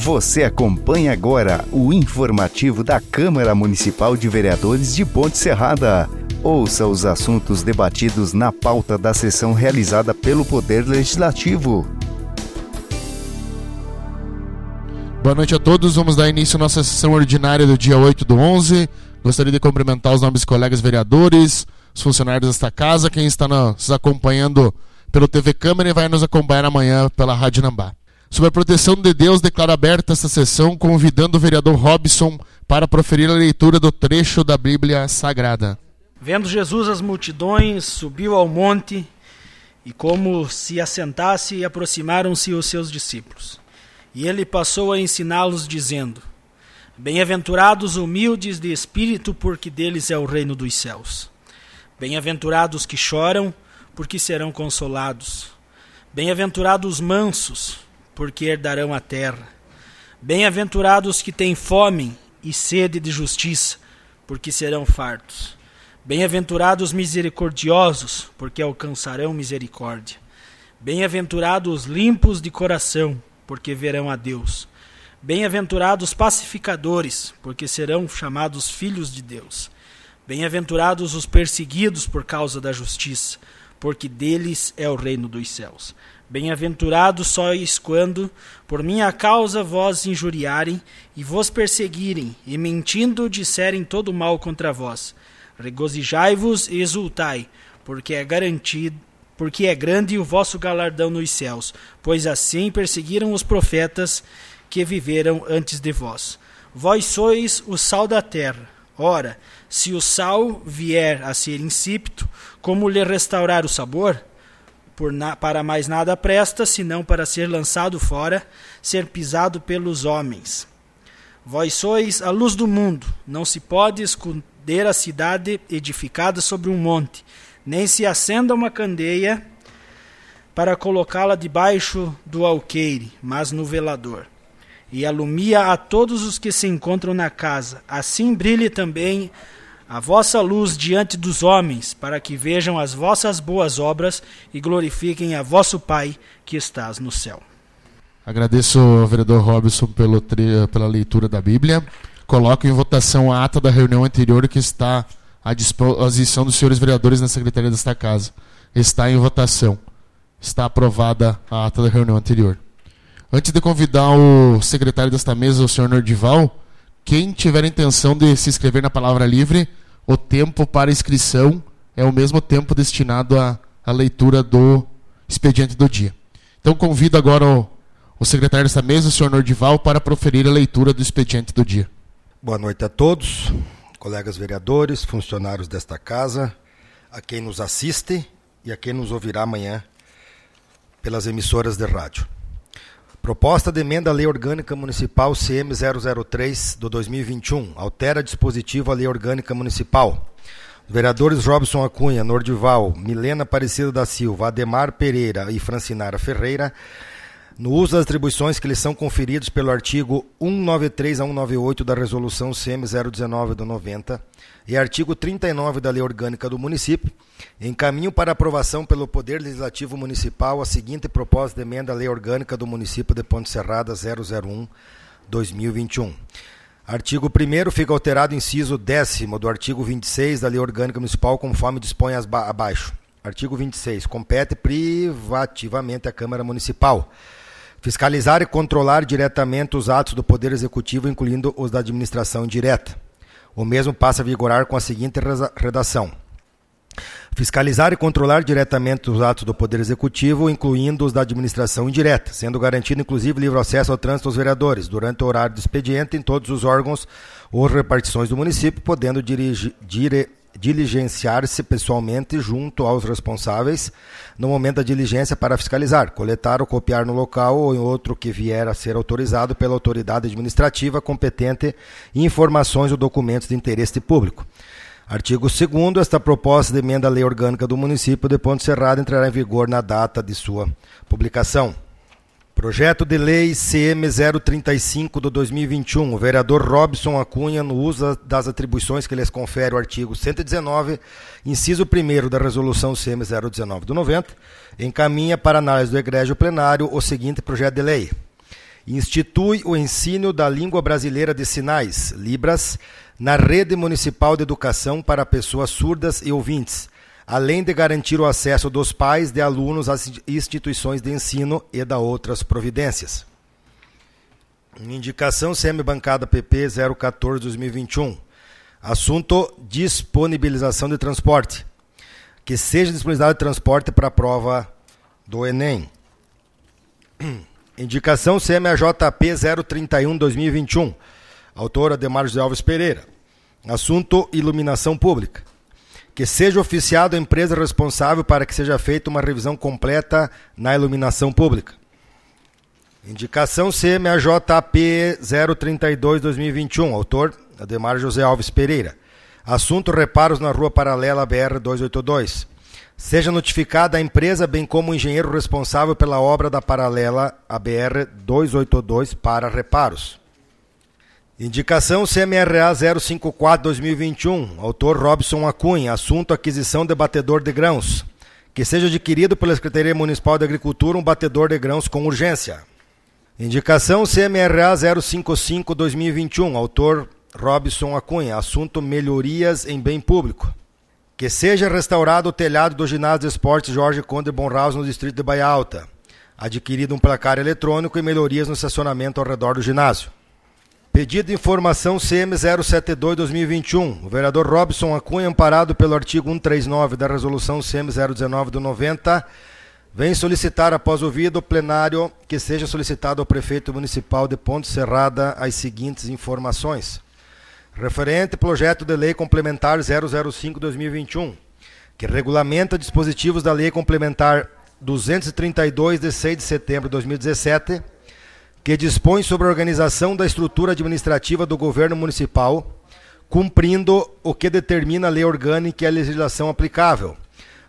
Você acompanha agora o informativo da Câmara Municipal de Vereadores de Ponte Serrada. Ouça os assuntos debatidos na pauta da sessão realizada pelo Poder Legislativo. Boa noite a todos. Vamos dar início à nossa sessão ordinária do dia 8 do 11. Gostaria de cumprimentar os nossos colegas vereadores, os funcionários desta casa, quem está nos acompanhando pelo TV Câmara e vai nos acompanhar amanhã pela Rádio Nambá. Sob a proteção de Deus, declaro aberta esta sessão, convidando o vereador Robson para proferir a leitura do trecho da Bíblia Sagrada. Vendo Jesus as multidões, subiu ao monte e, como se assentasse, aproximaram-se os seus discípulos. E ele passou a ensiná-los, dizendo: Bem-aventurados humildes de espírito, porque deles é o reino dos céus. Bem-aventurados que choram, porque serão consolados. Bem-aventurados mansos, porque herdarão a terra. Bem-aventurados que têm fome e sede de justiça, porque serão fartos. Bem-aventurados misericordiosos, porque alcançarão misericórdia. Bem-aventurados limpos de coração, porque verão a Deus. Bem-aventurados pacificadores, porque serão chamados filhos de Deus. Bem-aventurados os perseguidos por causa da justiça, porque deles é o reino dos céus. Bem-aventurados sois quando, por minha causa, vós injuriarem e vos perseguirem, e mentindo disserem todo mal contra vós Regozijai-vos e exultai, porque é garantido, porque é grande o vosso galardão nos céus, pois assim perseguiram os profetas que viveram antes de vós. Vós sois o sal da terra. Ora, se o sal vier a ser insípido, como lhe restaurar o sabor? Na, para mais nada presta, senão para ser lançado fora, ser pisado pelos homens. Vós sois a luz do mundo, não se pode esconder a cidade edificada sobre um monte, nem se acenda uma candeia para colocá-la debaixo do alqueire, mas no velador. E alumia a todos os que se encontram na casa. Assim brilhe também a vossa luz diante dos homens, para que vejam as vossas boas obras e glorifiquem a vosso Pai que estás no céu. Agradeço ao vereador Robson pelo, pela leitura da Bíblia. Coloco em votação a ata da reunião anterior que está à disposição dos senhores vereadores na secretaria desta casa. Está em votação. Está aprovada a ata da reunião anterior. Antes de convidar o secretário desta mesa, o senhor Nordival, quem tiver intenção de se inscrever na palavra livre, o tempo para inscrição é o mesmo tempo destinado à, à leitura do expediente do dia. Então convido agora o, o secretário desta mesa, o senhor Nordival, para proferir a leitura do expediente do dia. Boa noite a todos, colegas vereadores, funcionários desta casa, a quem nos assiste e a quem nos ouvirá amanhã pelas emissoras de rádio. Proposta de emenda à Lei Orgânica Municipal CM 003 do 2021 altera dispositivo à Lei Orgânica Municipal. Vereadores Robson Acunha, Nordival, Milena Aparecida da Silva, Ademar Pereira e Francinara Ferreira no uso das atribuições que lhes são conferidos pelo artigo 193 a 198 da Resolução CM 019 do 90 e artigo 39 da Lei Orgânica do Município, encaminho para aprovação pelo Poder Legislativo Municipal a seguinte proposta de emenda à Lei Orgânica do Município de Ponte Serrada 001-2021. Artigo 1 fica alterado inciso 10 do artigo 26 da Lei Orgânica Municipal, conforme dispõe abaixo. Artigo 26. Compete privativamente à Câmara Municipal Fiscalizar e controlar diretamente os atos do Poder Executivo, incluindo os da administração indireta. O mesmo passa a vigorar com a seguinte redação: Fiscalizar e controlar diretamente os atos do Poder Executivo, incluindo os da administração indireta, sendo garantido inclusive livre acesso ao trânsito aos vereadores, durante o horário do expediente, em todos os órgãos ou repartições do município, podendo dirigir, dire, diligenciar-se pessoalmente junto aos responsáveis no momento da diligência para fiscalizar, coletar ou copiar no local ou em outro que vier a ser autorizado pela autoridade administrativa competente informações ou documentos de interesse público. Artigo 2 esta proposta de emenda à lei orgânica do município de Ponte Serrado entrará em vigor na data de sua publicação. Projeto de Lei CM 035 do 2021. O vereador Robson Acunha, no uso das atribuições que lhes confere o artigo 119, inciso 1 da Resolução CM 019 do 90, encaminha para análise do egrégio plenário o seguinte projeto de lei. institui o ensino da língua brasileira de sinais, Libras, na rede municipal de educação para pessoas surdas e ouvintes, além de garantir o acesso dos pais de alunos às instituições de ensino e da outras providências. Indicação semi-bancada PP 014-2021. Assunto: disponibilização de transporte. Que seja disponibilizado transporte para a prova do Enem. Indicação CMAJP 031-2021. Autora Demar José Alves Pereira. Assunto: iluminação pública. Que seja oficiado a empresa responsável para que seja feita uma revisão completa na iluminação pública. Indicação CMAJP 032-2021. Autor: Ademar José Alves Pereira. Assunto: reparos na rua paralela BR 282. Seja notificada a empresa, bem como o engenheiro responsável pela obra da paralela ABR 282 para reparos. Indicação CMRA 054-2021, autor Robson Acunha, assunto aquisição de batedor de grãos. Que seja adquirido pela Secretaria Municipal de Agricultura um batedor de grãos com urgência. Indicação CMRA 055-2021, autor Robson Acunha, assunto melhorias em bem público. Que seja restaurado o telhado do ginásio de esportes Jorge Conde Bonraus no distrito de Baia Alta. Adquirido um placar eletrônico e melhorias no estacionamento ao redor do ginásio. Pedido de informação CM 072-2021. O vereador Robson Acunha, amparado pelo artigo 139 da resolução CM 019 do 90, vem solicitar, após ouvido o plenário, que seja solicitado ao prefeito municipal de Ponte Serrada as seguintes informações. Referente projeto de lei complementar 005-2021, que regulamenta dispositivos da lei complementar 232 de 6 de setembro de 2017 que dispõe sobre a organização da estrutura administrativa do governo municipal, cumprindo o que determina a lei orgânica e a legislação aplicável.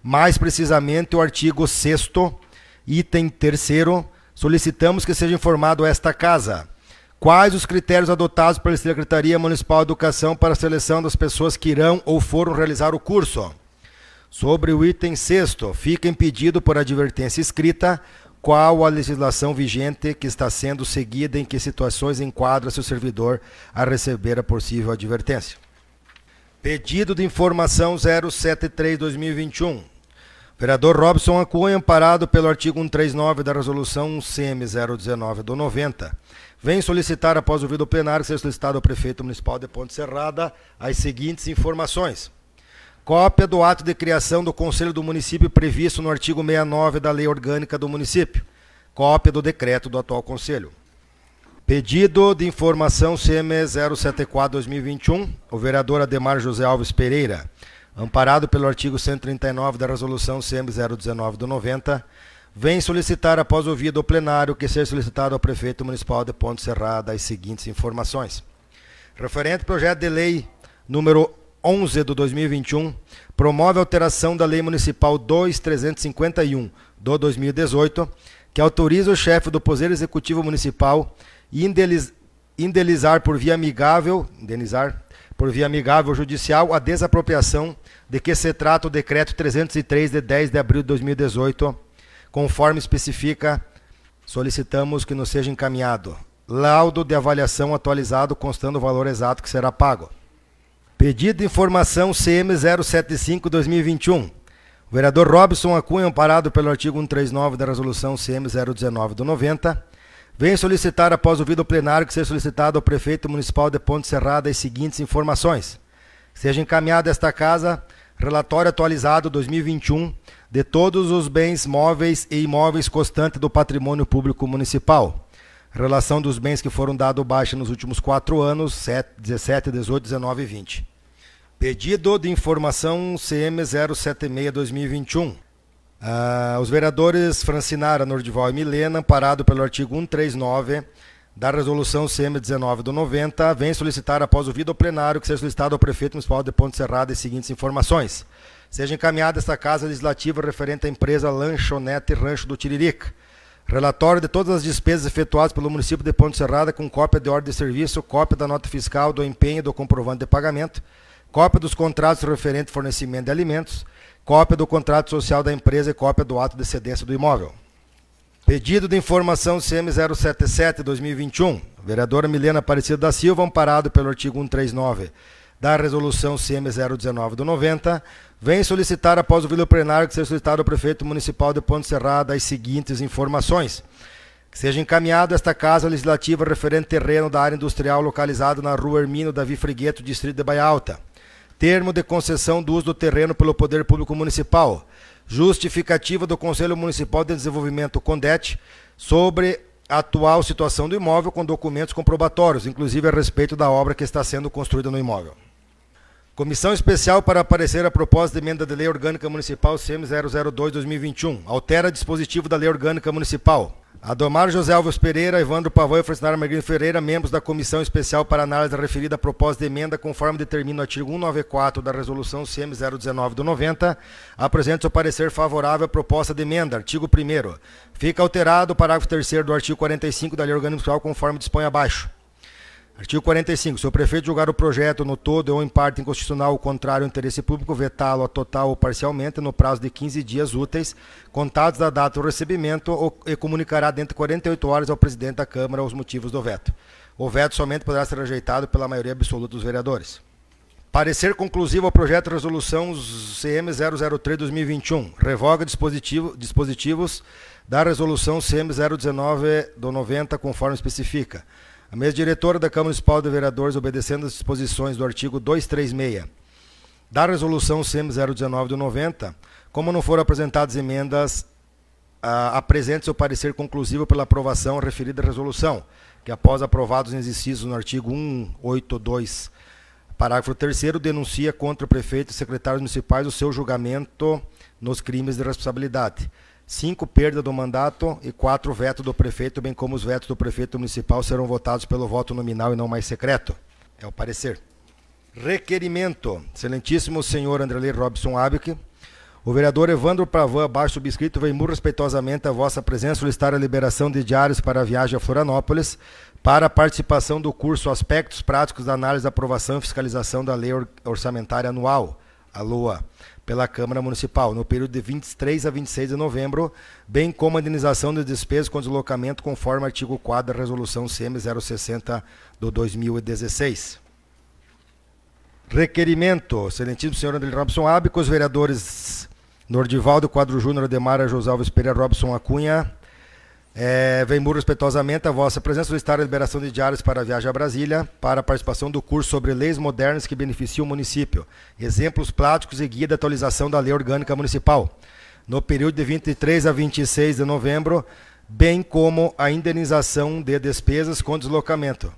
Mais precisamente, o artigo 6, item 3, solicitamos que seja informado esta Casa. Quais os critérios adotados pela Secretaria Municipal de Educação para a seleção das pessoas que irão ou foram realizar o curso? Sobre o item 6, fica impedido por advertência escrita qual a legislação vigente que está sendo seguida, em que situações enquadra-se o servidor a receber a possível advertência. Pedido de informação 073-2021. Vereador Robson Acunha, amparado pelo artigo 139 da Resolução CM 019 do 90, vem solicitar, após o ouvido plenário, que seja solicitado ao prefeito municipal de Ponte Serrada as seguintes informações. Cópia do ato de criação do Conselho do Município previsto no artigo 69 da Lei Orgânica do Município. Cópia do decreto do atual Conselho. Pedido de informação CM 074-2021. O vereador Ademar José Alves Pereira, amparado pelo artigo 139 da Resolução CM 019 do 90, vem solicitar, após ouvido o plenário, que seja solicitado ao prefeito municipal de Ponte Serrada as seguintes informações. Referente ao projeto de lei número 11 do 2021 promove alteração da Lei Municipal 2351 do 2018, que autoriza o chefe do Poder Executivo Municipal indenizar por via amigável, indenizar por via amigável judicial a desapropriação de que se trata o decreto 303 de 10 de abril de 2018, conforme especifica, solicitamos que nos seja encaminhado laudo de avaliação atualizado constando o valor exato que será pago. Pedido de informação CM 075-2021. O vereador Robson Acunha, amparado pelo artigo 139 da resolução CM 019 do 90, vem solicitar, após o vídeo plenário, que seja solicitado ao prefeito municipal de Ponte Serrada as seguintes informações. Seja encaminhado a esta casa relatório atualizado 2021 de todos os bens móveis e imóveis constantes do patrimônio público municipal Relação dos bens que foram dados baixa nos últimos quatro anos, 7, 17, 18, 19 e 20. Pedido de informação CM 076-2021. Ah, os vereadores Francinara, Nordival e Milena, amparado pelo artigo 139 da resolução CM 19 do 90, vem solicitar, após o vídeo plenário, que seja solicitado ao prefeito municipal de Ponte Serrada as seguintes informações. Seja encaminhada esta casa legislativa referente à empresa Lanchonete Rancho do Tiririca Relatório de todas as despesas efetuadas pelo município de Ponte Serrada com cópia de ordem de serviço, cópia da nota fiscal, do empenho do comprovante de pagamento, cópia dos contratos referentes ao fornecimento de alimentos, cópia do contrato social da empresa e cópia do ato de cedência do imóvel. Pedido de informação CM 077 2021. Vereadora Milena Aparecida da Silva, amparado pelo artigo 139 da resolução CM 019 do 90, vem solicitar após o vídeo plenário que seja solicitado ao prefeito municipal de Ponte Serrada as seguintes informações. Que seja encaminhado esta casa legislativa referente terreno da área industrial localizado na rua Hermínio Davi Frigueto, distrito de Baia Alta. Termo de concessão do uso do terreno pelo Poder Público Municipal. Justificativa do Conselho Municipal de Desenvolvimento CONDET sobre a atual situação do imóvel com documentos comprobatórios, inclusive a respeito da obra que está sendo construída no imóvel. Comissão Especial para aparecer a proposta de emenda de Lei Orgânica Municipal CM 002-2021. Altera dispositivo da Lei Orgânica Municipal. Adomar José Alves Pereira, Evandro Pavão e Francisco Margarino Ferreira, membros da Comissão Especial para Análise da referida proposta de emenda, conforme determina o artigo 194 da Resolução CM 019 do 90, apresenta seu parecer favorável à proposta de emenda. Artigo 1 Fica alterado o parágrafo 3 do artigo 45 da Lei Orgânica Municipal, conforme dispõe abaixo. Artigo 45. Se o prefeito julgar o projeto no todo ou em parte inconstitucional ou contrário ao interesse público, vetá-lo a total ou parcialmente no prazo de 15 dias úteis, contados da data do recebimento, ou, e comunicará dentro de 48 horas ao presidente da Câmara os motivos do veto. O veto somente poderá ser rejeitado pela maioria absoluta dos vereadores. Parecer conclusivo ao projeto de resolução CM 003-2021. Revoga dispositivo, dispositivos da resolução CM 019 do 90, conforme especifica. A mesa diretora da Câmara Municipal de Vereadores, obedecendo às disposições do artigo 236 da Resolução CM 019 do 90, como não foram apresentadas emendas, uh, apresente seu parecer conclusivo pela aprovação referida resolução, que após aprovados os incisos no artigo 182, parágrafo 3 denuncia contra o prefeito e secretários municipais o seu julgamento nos crimes de responsabilidade cinco perda do mandato e quatro veto do prefeito, bem como os vetos do prefeito municipal serão votados pelo voto nominal e não mais secreto. É o parecer. Requerimento. Excelentíssimo senhor Andrelei Robson Abic, o vereador Evandro Pravan, abaixo subscrito, vem muito respeitosamente a vossa presença solicitar a liberação de diários para a viagem a Florianópolis para a participação do curso Aspectos Práticos da Análise, Aprovação e Fiscalização da Lei Orçamentária Anual, a LOA pela Câmara Municipal, no período de 23 a 26 de novembro, bem como a indenização de despesas com deslocamento, conforme artigo 4 da Resolução CM 060 do 2016. Requerimento, excelentíssimo senhor André Robson Abico, os vereadores Nordivaldo Quadro Júnior, Ademar José Alves Pereira, Robson Acunha, é, vem muito respeitosamente a vossa presença solicitar a liberação de diários para a viagem a Brasília para a participação do curso sobre leis modernas que beneficiam o município, exemplos práticos e guia de atualização da lei orgânica municipal, no período de 23 a 26 de novembro, bem como a indenização de despesas com deslocamento,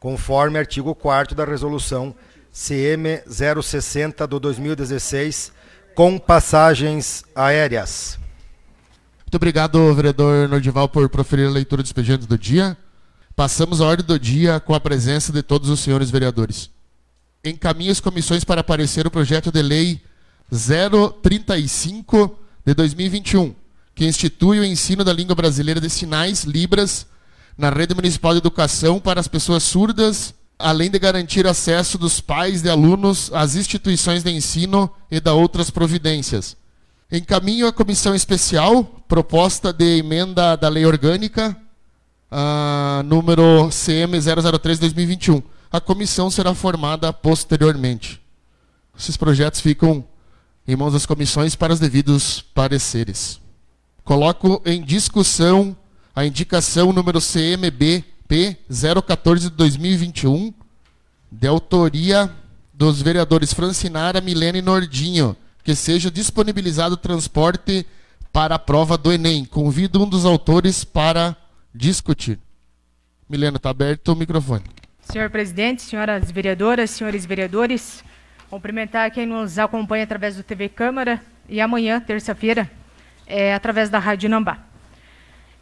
conforme artigo 4 da resolução CM 060 do 2016, com passagens aéreas. Muito obrigado, vereador Nordival, por proferir a leitura do expediente do dia. Passamos a ordem do dia com a presença de todos os senhores vereadores. Encaminhe as comissões para aparecer o projeto de lei 035 de 2021, que institui o ensino da língua brasileira de sinais, Libras, na rede municipal de educação para as pessoas surdas, além de garantir acesso dos pais de alunos às instituições de ensino e da outras providências. Encaminho a comissão especial proposta de emenda da lei orgânica uh, número CM 003/2021. A comissão será formada posteriormente. Esses projetos ficam em mãos das comissões para os devidos pareceres. Coloco em discussão a indicação número CMBP 014 de 2021, de autoria dos vereadores Francinara, Milene e Nordinho, que seja disponibilizado transporte para a prova do Enem. Convido um dos autores para discutir. Milena, está aberto o microfone. Senhor presidente, senhoras vereadoras, senhores vereadores, cumprimentar quem nos acompanha através do TV Câmara e amanhã, terça-feira, é, através da Rádio Nambá.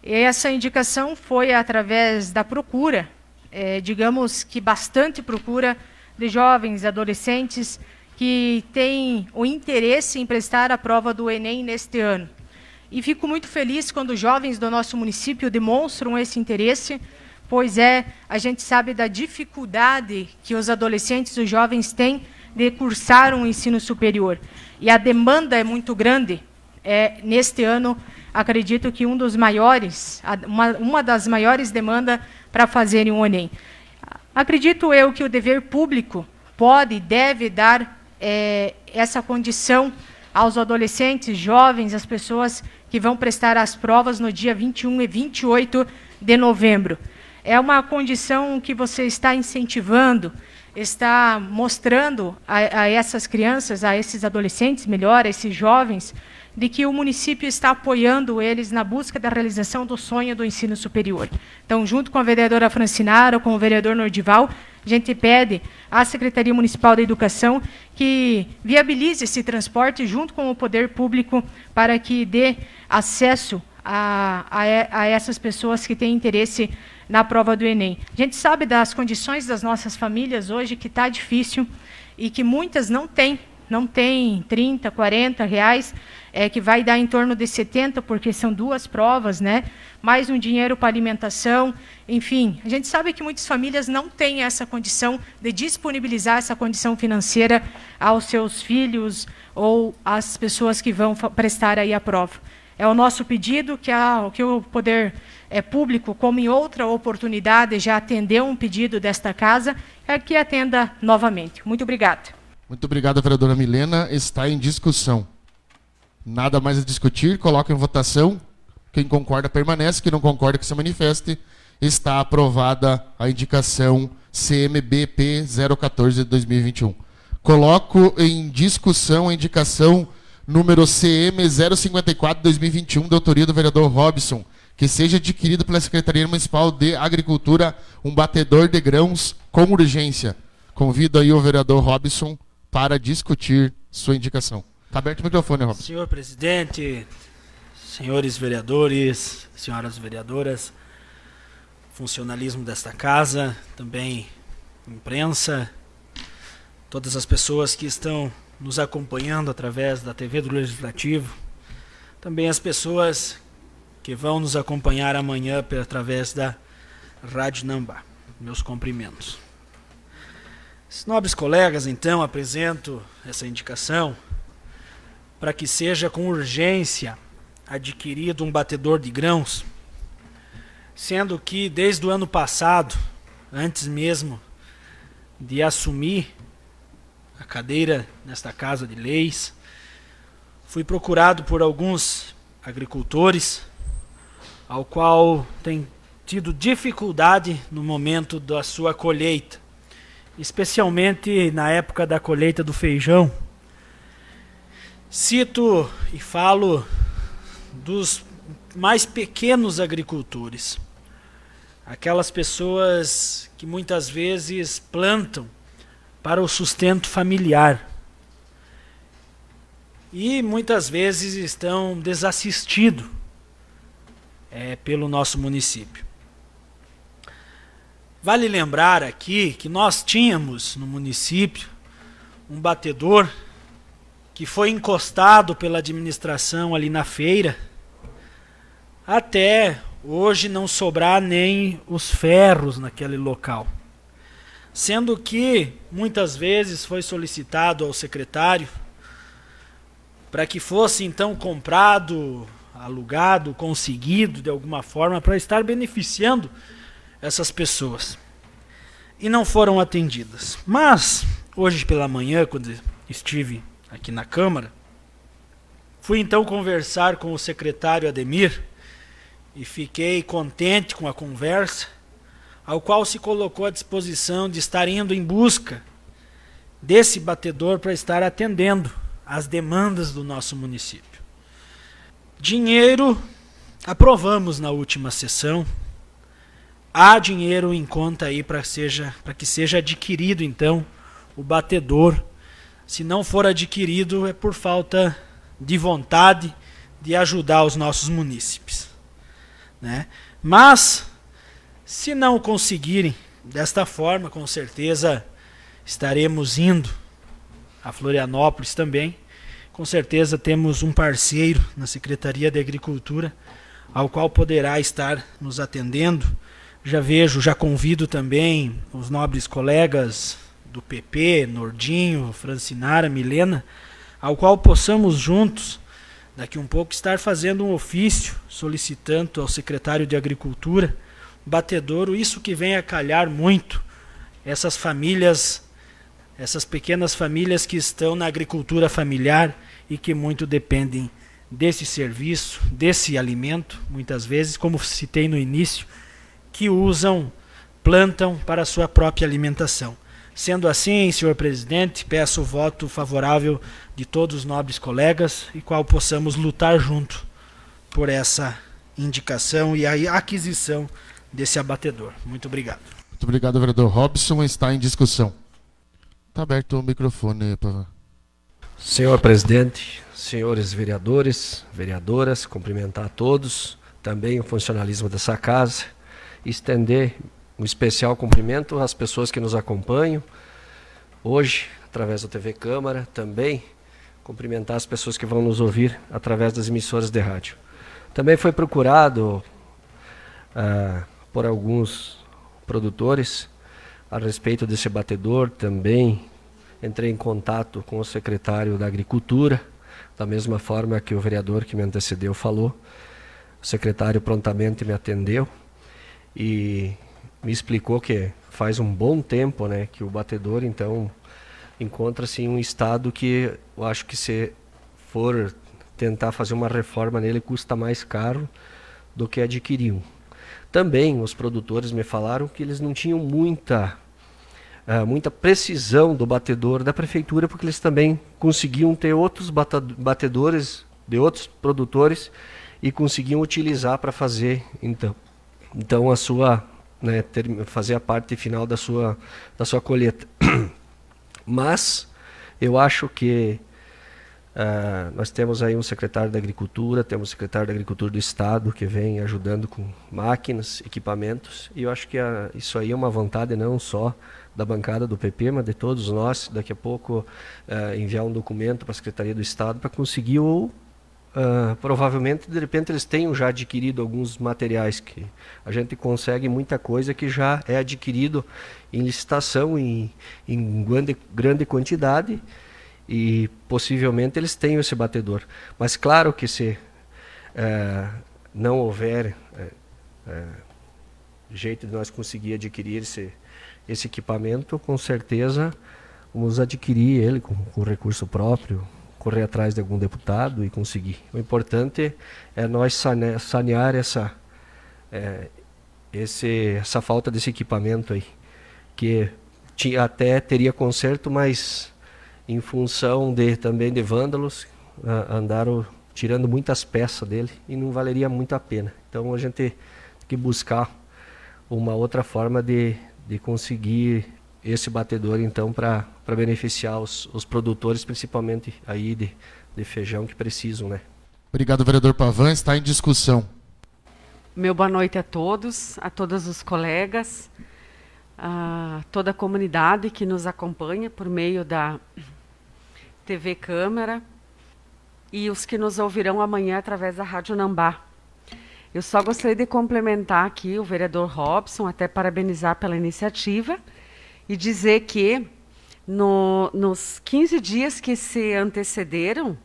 Essa indicação foi através da procura, é, digamos que bastante procura, de jovens, adolescentes que têm o interesse em prestar a prova do Enem neste ano. E fico muito feliz quando jovens do nosso município demonstram esse interesse, pois é, a gente sabe da dificuldade que os adolescentes os jovens têm de cursar um ensino superior. E a demanda é muito grande. É, neste ano, acredito que um dos maiores, uma, uma das maiores demandas para fazerem um Enem. Acredito eu que o dever público pode e deve dar é, essa condição aos adolescentes, jovens, as pessoas que vão prestar as provas no dia 21 e 28 de novembro. É uma condição que você está incentivando, está mostrando a, a essas crianças, a esses adolescentes, melhor, a esses jovens, de que o município está apoiando eles na busca da realização do sonho do ensino superior. Então, junto com a vereadora Francinara, com o vereador Nordival, a gente pede à Secretaria Municipal da Educação que viabilize esse transporte junto com o poder público para que dê acesso a, a, a essas pessoas que têm interesse na prova do Enem. A gente sabe das condições das nossas famílias hoje que está difícil e que muitas não têm, não têm 30, 40 reais é, que vai dar em torno de 70, porque são duas provas, né? mais um dinheiro para alimentação, enfim. A gente sabe que muitas famílias não têm essa condição de disponibilizar essa condição financeira aos seus filhos ou às pessoas que vão prestar aí a prova. É o nosso pedido que, a, que o Poder é, Público, como em outra oportunidade, já atendeu um pedido desta casa, é que atenda novamente. Muito obrigada. Muito obrigado, vereadora Milena. Está em discussão. Nada mais a discutir, coloca em votação. Quem concorda permanece, quem não concorda que se manifeste. Está aprovada a indicação CMBP 014 de 2021. Coloco em discussão a indicação número CM 054 de 2021, da autoria do vereador Robson, que seja adquirido pela Secretaria Municipal de Agricultura um batedor de grãos com urgência. Convido aí o vereador Robson para discutir sua indicação. Está aberto o microfone, Robson. Senhor presidente, senhores vereadores, senhoras vereadoras, funcionalismo desta casa, também imprensa, todas as pessoas que estão nos acompanhando através da TV do Legislativo, também as pessoas que vão nos acompanhar amanhã através da Rádio Nambá. Meus cumprimentos. Nobres colegas, então, apresento essa indicação para que seja com urgência adquirido um batedor de grãos, sendo que desde o ano passado, antes mesmo de assumir a cadeira nesta casa de leis, fui procurado por alguns agricultores, ao qual tem tido dificuldade no momento da sua colheita, especialmente na época da colheita do feijão Cito e falo dos mais pequenos agricultores, aquelas pessoas que muitas vezes plantam para o sustento familiar e muitas vezes estão desassistidos é, pelo nosso município. Vale lembrar aqui que nós tínhamos no município um batedor que foi encostado pela administração ali na feira, até hoje não sobrar nem os ferros naquele local. Sendo que muitas vezes foi solicitado ao secretário para que fosse então comprado, alugado, conseguido de alguma forma para estar beneficiando essas pessoas. E não foram atendidas. Mas hoje pela manhã, quando estive aqui na Câmara. Fui então conversar com o secretário Ademir e fiquei contente com a conversa, ao qual se colocou à disposição de estar indo em busca desse batedor para estar atendendo às demandas do nosso município. Dinheiro aprovamos na última sessão. Há dinheiro em conta aí para seja para que seja adquirido então o batedor se não for adquirido, é por falta de vontade de ajudar os nossos munícipes. Né? Mas, se não conseguirem desta forma, com certeza estaremos indo a Florianópolis também. Com certeza temos um parceiro na Secretaria de Agricultura, ao qual poderá estar nos atendendo. Já vejo, já convido também os nobres colegas do PP, Nordinho, Francinara, Milena, ao qual possamos juntos daqui um pouco estar fazendo um ofício solicitando ao secretário de Agricultura batedouro, isso que vem a calhar muito essas famílias, essas pequenas famílias que estão na agricultura familiar e que muito dependem desse serviço, desse alimento, muitas vezes, como citei no início, que usam, plantam para a sua própria alimentação. Sendo assim, senhor presidente, peço o voto favorável de todos os nobres colegas e qual possamos lutar junto por essa indicação e a aquisição desse abatedor. Muito obrigado. Muito obrigado, vereador Robson. Está em discussão. Está aberto o microfone, Pavan. Senhor presidente, senhores vereadores, vereadoras, cumprimentar a todos, também o funcionalismo dessa casa, estender um especial cumprimento às pessoas que nos acompanham hoje, através da TV Câmara, também cumprimentar as pessoas que vão nos ouvir através das emissoras de rádio. Também foi procurado uh, por alguns produtores a respeito desse batedor, também entrei em contato com o secretário da Agricultura, da mesma forma que o vereador que me antecedeu falou. O secretário prontamente me atendeu e me explicou que faz um bom tempo, né, que o batedor então encontra-se em um estado que eu acho que se for tentar fazer uma reforma nele custa mais caro do que adquirir um. Também os produtores me falaram que eles não tinham muita uh, muita precisão do batedor da prefeitura porque eles também conseguiam ter outros batedores de outros produtores e conseguiam utilizar para fazer então então a sua né, ter, fazer a parte final da sua, da sua colheita. Mas eu acho que uh, nós temos aí um secretário da Agricultura, temos o secretário da Agricultura do Estado que vem ajudando com máquinas, equipamentos, e eu acho que a, isso aí é uma vontade não só da bancada do PP, mas de todos nós, daqui a pouco uh, enviar um documento para a Secretaria do Estado para conseguir ou Uh, provavelmente de repente eles tenham já adquirido alguns materiais que a gente consegue muita coisa que já é adquirido em licitação em, em grande, grande quantidade e possivelmente eles tenham esse batedor. Mas claro que se uh, não houver uh, jeito de nós conseguir adquirir esse, esse equipamento, com certeza vamos adquirir ele com, com recurso próprio, correr atrás de algum deputado e conseguir. O importante é nós sanear essa, é, esse, essa falta desse equipamento aí, que tinha, até teria conserto, mas em função de também de vândalos, andaram tirando muitas peças dele e não valeria muito a pena. Então a gente tem que buscar uma outra forma de, de conseguir esse batedor então para beneficiar os, os, produtores, principalmente aí de, de feijão que precisam, né? Obrigado, vereador Pavan. Está em discussão. Meu boa noite a todos, a todos os colegas, a toda a comunidade que nos acompanha por meio da TV Câmara e os que nos ouvirão amanhã através da Rádio Nambá. Eu só gostaria de complementar aqui o vereador Robson, até parabenizar pela iniciativa e dizer que no, nos 15 dias que se antecederam,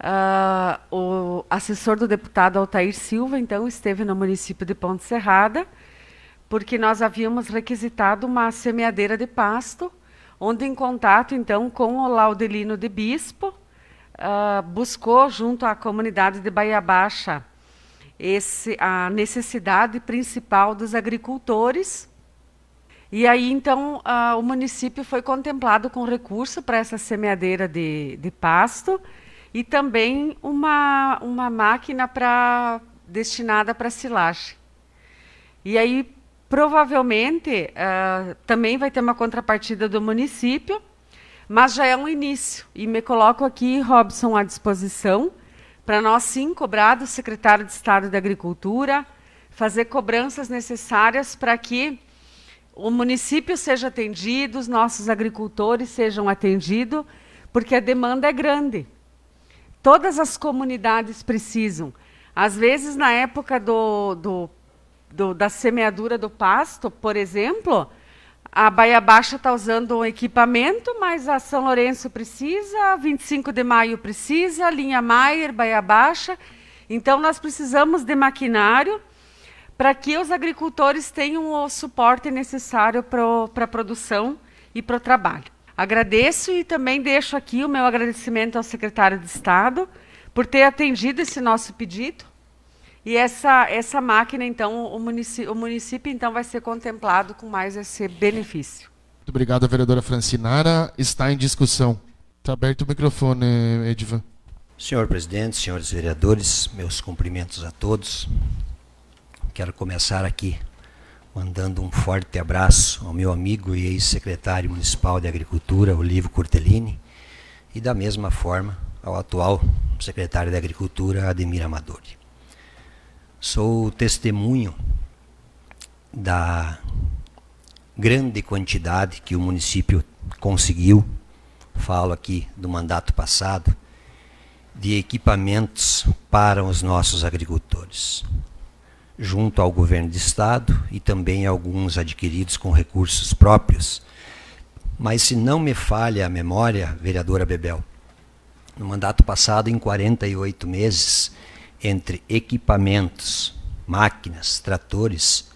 uh, o assessor do deputado Altair Silva, então, esteve no município de Ponte Serrada, porque nós havíamos requisitado uma semeadeira de pasto, onde, em contato, então, com o Laudelino de Bispo, uh, buscou, junto à comunidade de Bahia Baixa, esse, a necessidade principal dos agricultores e aí, então, o município foi contemplado com recurso para essa semeadeira de, de pasto e também uma, uma máquina pra, destinada para silagem. E aí, provavelmente, uh, também vai ter uma contrapartida do município, mas já é um início. E me coloco aqui, Robson, à disposição, para nós sim cobrar do secretário de Estado da Agricultura, fazer cobranças necessárias para que o município seja atendido, os nossos agricultores sejam atendidos, porque a demanda é grande. Todas as comunidades precisam. Às vezes, na época do, do, do, da semeadura do pasto, por exemplo, A Baía Baixa está usando um equipamento, mas a São Lourenço precisa, 25 de maio precisa, linha Maier, Baía Baixa. Então, nós precisamos de maquinário para que os agricultores tenham o suporte necessário para a produção e para o trabalho. Agradeço e também deixo aqui o meu agradecimento ao secretário de Estado por ter atendido esse nosso pedido. E essa, essa máquina, então, o município, o município então vai ser contemplado com mais esse benefício. Muito obrigado, vereadora Francinara. Está em discussão. Está aberto o microfone, Edvan. Senhor presidente, senhores vereadores, meus cumprimentos a todos. Quero começar aqui mandando um forte abraço ao meu amigo e ex-secretário municipal de Agricultura, Olivo Cortellini, e da mesma forma ao atual secretário de Agricultura, Ademir Amadori. Sou testemunho da grande quantidade que o município conseguiu, falo aqui do mandato passado, de equipamentos para os nossos agricultores junto ao governo de estado e também alguns adquiridos com recursos próprios. Mas se não me falha a memória, vereadora Bebel, no mandato passado, em 48 meses, entre equipamentos, máquinas, tratores,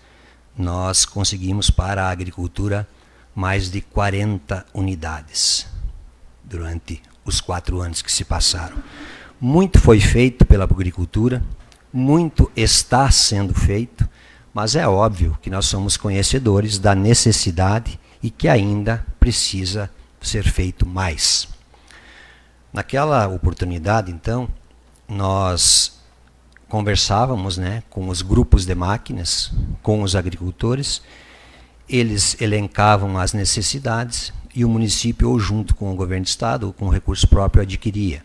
nós conseguimos para a agricultura mais de 40 unidades durante os quatro anos que se passaram. Muito foi feito pela agricultura, muito está sendo feito, mas é óbvio que nós somos conhecedores da necessidade e que ainda precisa ser feito mais. Naquela oportunidade, então, nós conversávamos né, com os grupos de máquinas, com os agricultores, eles elencavam as necessidades e o município, ou junto com o governo do estado, ou com recurso próprio, adquiria.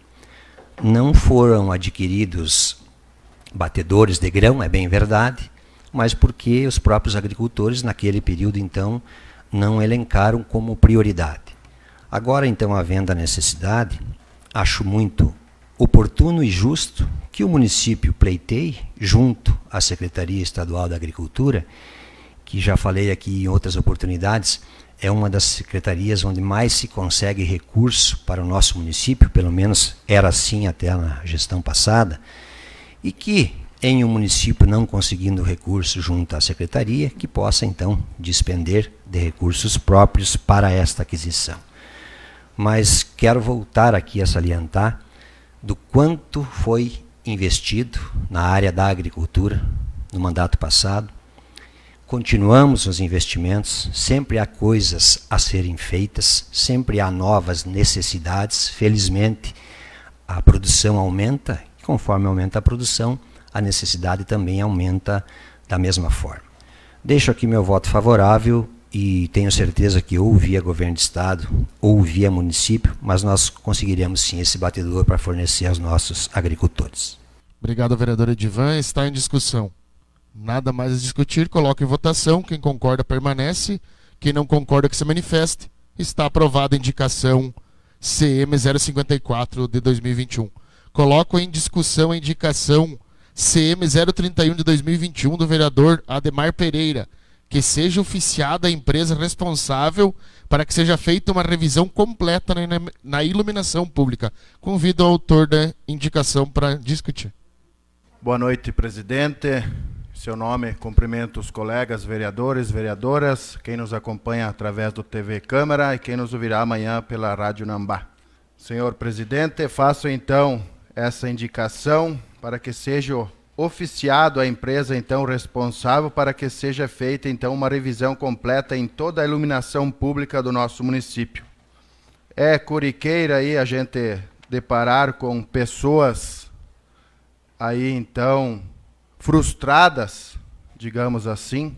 Não foram adquiridos batedores de grão, é bem verdade, mas porque os próprios agricultores, naquele período, então, não elencaram como prioridade. Agora, então, havendo a necessidade, acho muito oportuno e justo que o município pleiteie, junto à Secretaria Estadual da Agricultura, que já falei aqui em outras oportunidades, é uma das secretarias onde mais se consegue recurso para o nosso município, pelo menos era assim até na gestão passada e que, em um município não conseguindo recurso junto à secretaria, que possa então despender de recursos próprios para esta aquisição. Mas quero voltar aqui a salientar do quanto foi investido na área da agricultura no mandato passado. Continuamos os investimentos, sempre há coisas a serem feitas, sempre há novas necessidades. Felizmente, a produção aumenta conforme aumenta a produção, a necessidade também aumenta da mesma forma. Deixo aqui meu voto favorável e tenho certeza que ou via governo de estado ou via município, mas nós conseguiremos sim esse batedor para fornecer aos nossos agricultores. Obrigado, vereador Edivan. Está em discussão. Nada mais a discutir. Coloque em votação. Quem concorda permanece. Quem não concorda que se manifeste. Está aprovada a indicação CM 054 de 2021. Coloco em discussão a indicação CM 031 de 2021 do vereador Ademar Pereira, que seja oficiada a empresa responsável para que seja feita uma revisão completa na iluminação pública. Convido o autor da indicação para discutir. Boa noite, presidente. Seu nome, cumprimento os colegas vereadores, vereadoras, quem nos acompanha através do TV Câmara e quem nos ouvirá amanhã pela Rádio Nambá. Senhor presidente, faço então essa indicação para que seja oficiado a empresa então responsável para que seja feita então uma revisão completa em toda a iluminação pública do nosso município. É curiqueira aí a gente deparar com pessoas aí então frustradas, digamos assim,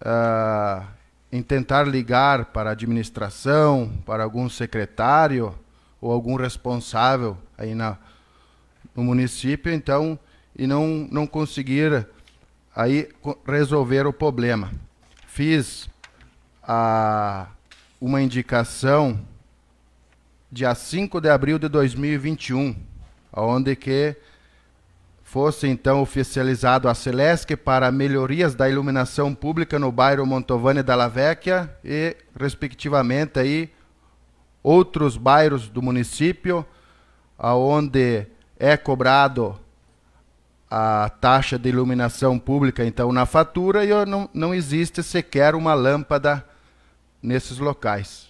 uh, em tentar ligar para a administração, para algum secretário ou algum responsável aí na, no município, então, e não, não conseguir aí resolver o problema. Fiz a, uma indicação dia 5 de abril de 2021, onde que fosse então oficializado a Celesc para melhorias da iluminação pública no bairro Montovani da Vecchia e, respectivamente, aí, outros bairros do município, aonde é cobrado a taxa de iluminação pública, então, na fatura, e não, não existe sequer uma lâmpada nesses locais.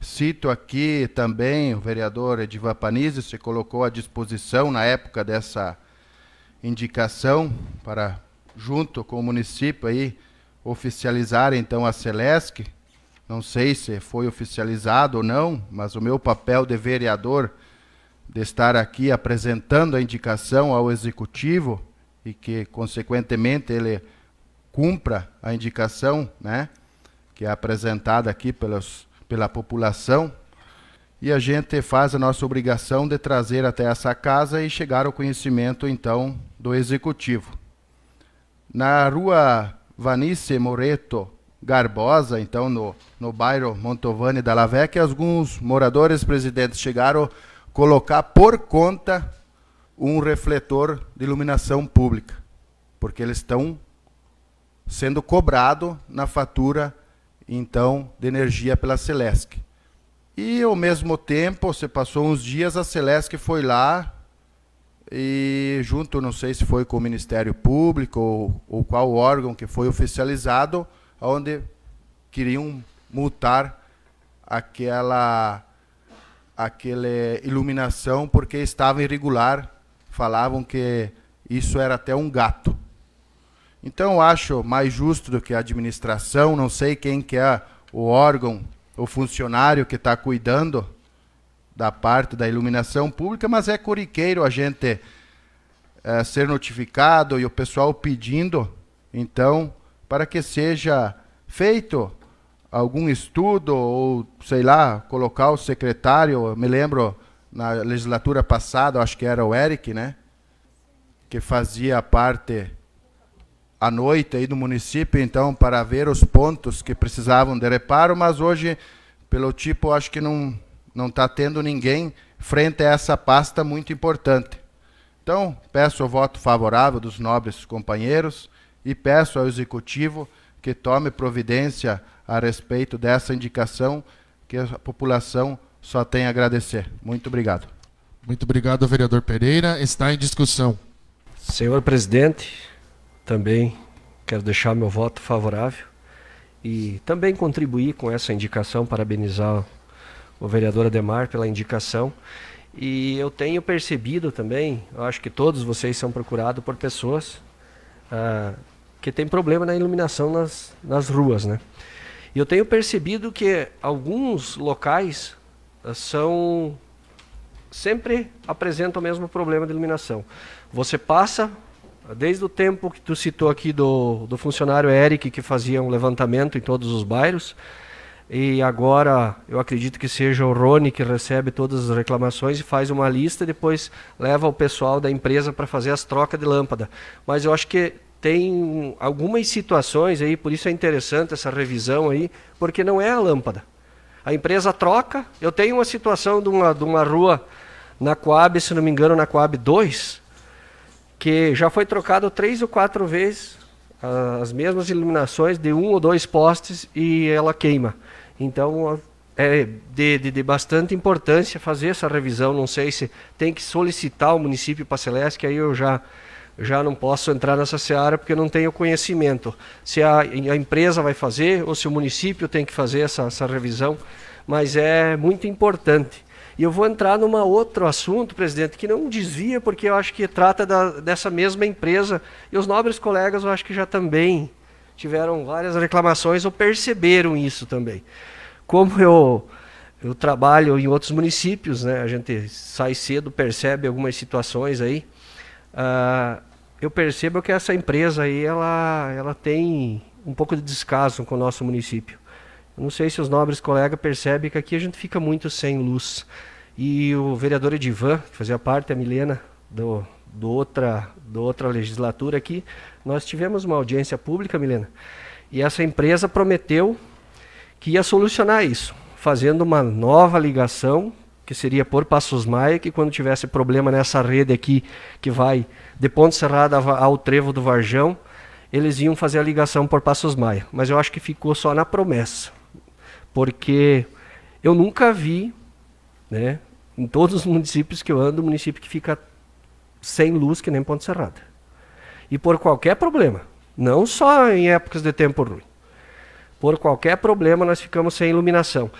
Cito aqui também o vereador Edivan Panizzi, se colocou à disposição na época dessa indicação para, junto com o município, aí, oficializar então a Celesc. Não sei se foi oficializado ou não, mas o meu papel de vereador de estar aqui apresentando a indicação ao executivo e que consequentemente ele cumpra a indicação, né, que é apresentada aqui pelos, pela população e a gente faz a nossa obrigação de trazer até essa casa e chegar ao conhecimento, então, do Executivo. Na rua Vanice Moreto Garbosa, então, no, no bairro Montovani da Lavec, alguns moradores, presidentes, chegaram a colocar por conta um refletor de iluminação pública, porque eles estão sendo cobrados na fatura, então, de energia pela Celesc. E ao mesmo tempo, você passou uns dias, a Celesc foi lá e junto, não sei se foi com o Ministério Público ou, ou qual órgão que foi oficializado, onde queriam multar aquela aquela iluminação porque estava irregular. Falavam que isso era até um gato. Então, eu acho mais justo do que a administração, não sei quem que é o órgão o funcionário que está cuidando da parte da iluminação pública, mas é corriqueiro a gente é, ser notificado e o pessoal pedindo, então, para que seja feito algum estudo ou, sei lá, colocar o secretário, me lembro na legislatura passada, acho que era o Eric, né, que fazia parte à noite aí do município, então, para ver os pontos que precisavam de reparo, mas hoje, pelo tipo, acho que não não está tendo ninguém frente a essa pasta muito importante. Então, peço o voto favorável dos nobres companheiros e peço ao Executivo que tome providência a respeito dessa indicação que a população só tem a agradecer. Muito obrigado. Muito obrigado, vereador Pereira. Está em discussão. Senhor presidente, também quero deixar meu voto favorável e também contribuir com essa indicação, parabenizar o vereador Ademar pela indicação. E eu tenho percebido também, eu acho que todos vocês são procurados por pessoas ah, que têm problema na iluminação nas, nas ruas, né? E eu tenho percebido que alguns locais ah, são sempre apresentam o mesmo problema de iluminação. Você passa Desde o tempo que tu citou aqui do, do funcionário Eric, que fazia um levantamento em todos os bairros, e agora eu acredito que seja o Rony que recebe todas as reclamações e faz uma lista e depois leva o pessoal da empresa para fazer as trocas de lâmpada. Mas eu acho que tem algumas situações aí, por isso é interessante essa revisão aí, porque não é a lâmpada. A empresa troca, eu tenho uma situação de uma, de uma rua na Coab, se não me engano, na Coab 2, que já foi trocado três ou quatro vezes as mesmas iluminações de um ou dois postes e ela queima. Então é de, de, de, bastante importância fazer essa revisão. Não sei se tem que solicitar o município para Celeste, que aí eu já, já não posso entrar nessa seara porque não tenho conhecimento. Se a, a empresa vai fazer ou se o município tem que fazer essa, essa revisão, mas é muito importante. E eu vou entrar num outro assunto, presidente, que não desvia, porque eu acho que trata da, dessa mesma empresa. E os nobres colegas, eu acho que já também tiveram várias reclamações ou perceberam isso também. Como eu, eu trabalho em outros municípios, né, a gente sai cedo, percebe algumas situações aí. Uh, eu percebo que essa empresa aí, ela, ela tem um pouco de descaso com o nosso município. Não sei se os nobres colegas percebem que aqui a gente fica muito sem luz. E o vereador Edivan, que fazia parte, a Milena, do, do, outra, do outra legislatura aqui, nós tivemos uma audiência pública, Milena, e essa empresa prometeu que ia solucionar isso, fazendo uma nova ligação que seria por Passos Maia, que quando tivesse problema nessa rede aqui, que vai de Ponte Serrada ao Trevo do Varjão, eles iam fazer a ligação por Passos Maia. Mas eu acho que ficou só na promessa, porque eu nunca vi, né, em todos os municípios que eu ando, município que fica sem luz, que nem Ponte Serrada. E por qualquer problema, não só em épocas de tempo ruim, por qualquer problema nós ficamos sem iluminação.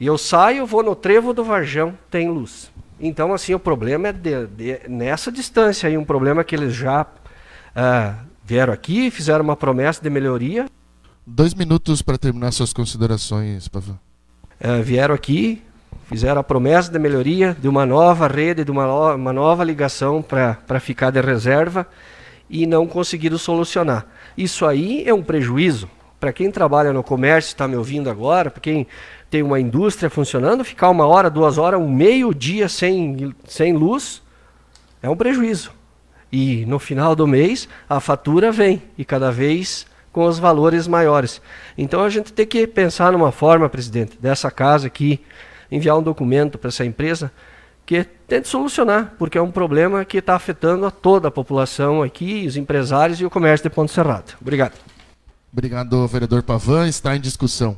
E eu saio, vou no trevo do Varjão, tem luz. Então, assim, o problema é de, de, nessa distância aí, um problema que eles já uh, vieram aqui, fizeram uma promessa de melhoria. Dois minutos para terminar suas considerações, Pavan. Uh, vieram aqui, fizeram a promessa de melhoria, de uma nova rede, de uma, uma nova ligação para ficar de reserva e não conseguiram solucionar. Isso aí é um prejuízo. Para quem trabalha no comércio, está me ouvindo agora, para quem tem uma indústria funcionando, ficar uma hora, duas horas, um meio dia sem, sem luz é um prejuízo. E no final do mês a fatura vem e cada vez com os valores maiores. Então a gente tem que pensar numa forma, presidente, dessa casa aqui, enviar um documento para essa empresa que tente solucionar, porque é um problema que está afetando a toda a população aqui, os empresários e o comércio de Ponto Serrado. Obrigado. Obrigado, vereador Pavan. Está em discussão.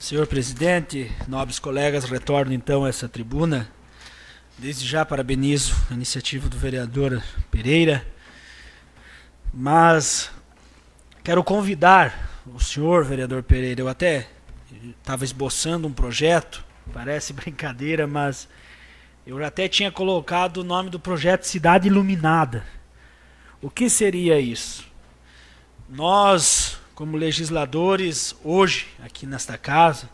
Senhor presidente, nobres colegas, retorno então a essa tribuna. Desde já parabenizo a iniciativa do vereador Pereira, mas quero convidar o senhor vereador Pereira. Eu até estava esboçando um projeto, parece brincadeira, mas eu até tinha colocado o nome do projeto Cidade Iluminada. O que seria isso? Nós como legisladores hoje aqui nesta casa,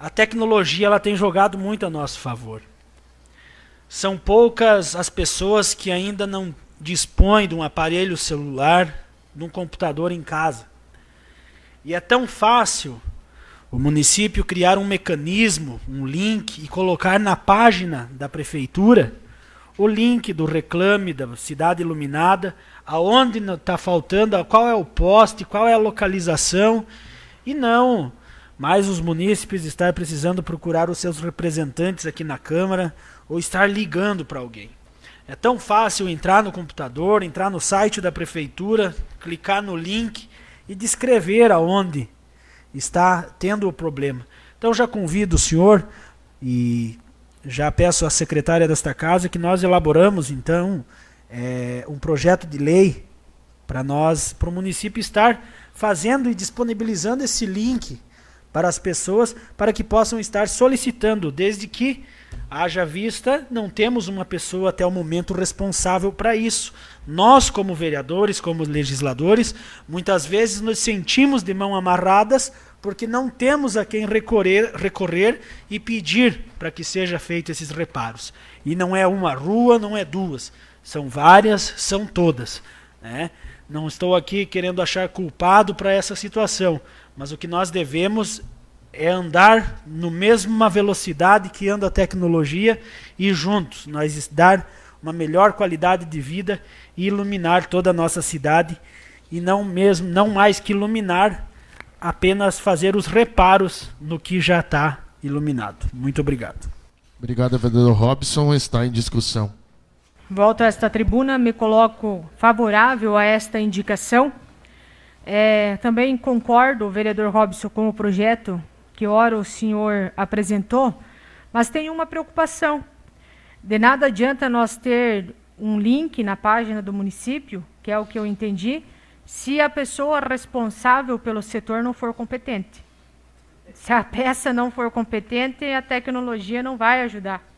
a tecnologia ela tem jogado muito a nosso favor. São poucas as pessoas que ainda não dispõem de um aparelho celular, de um computador em casa. E é tão fácil o município criar um mecanismo, um link e colocar na página da prefeitura o link do reclame da cidade iluminada aonde está faltando, qual é o poste, qual é a localização, e não mais os munícipes estar precisando procurar os seus representantes aqui na Câmara ou estar ligando para alguém. É tão fácil entrar no computador, entrar no site da prefeitura, clicar no link e descrever aonde está tendo o problema. Então já convido o senhor e já peço à secretária desta casa que nós elaboramos então é, um projeto de lei para nós, para o município estar fazendo e disponibilizando esse link para as pessoas para que possam estar solicitando, desde que haja vista, não temos uma pessoa até o momento responsável para isso. Nós, como vereadores, como legisladores, muitas vezes nos sentimos de mão amarradas porque não temos a quem recorrer, recorrer e pedir para que seja feito esses reparos. E não é uma rua, não é duas. São várias, são todas. Né? Não estou aqui querendo achar culpado para essa situação, mas o que nós devemos é andar no mesma velocidade que anda a tecnologia e juntos nós dar uma melhor qualidade de vida e iluminar toda a nossa cidade e não mesmo não mais que iluminar apenas fazer os reparos no que já está iluminado. Muito obrigado. Obrigado, vereador Robson. Está em discussão. Volto a esta tribuna, me coloco favorável a esta indicação. É, também concordo, vereador Robson, com o projeto que ora o senhor apresentou, mas tenho uma preocupação. De nada adianta nós ter um link na página do município, que é o que eu entendi, se a pessoa responsável pelo setor não for competente. Se a peça não for competente, a tecnologia não vai ajudar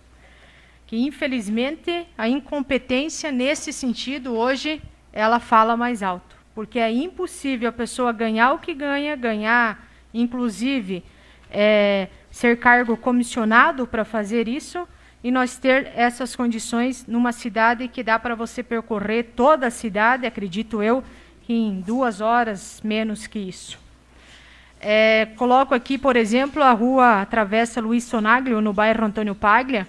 que infelizmente a incompetência nesse sentido hoje ela fala mais alto, porque é impossível a pessoa ganhar o que ganha, ganhar inclusive é, ser cargo comissionado para fazer isso e nós ter essas condições numa cidade que dá para você percorrer toda a cidade, acredito eu, em duas horas menos que isso. É, coloco aqui, por exemplo, a rua Travessa Luiz Sonaglio, no bairro Antônio Paglia,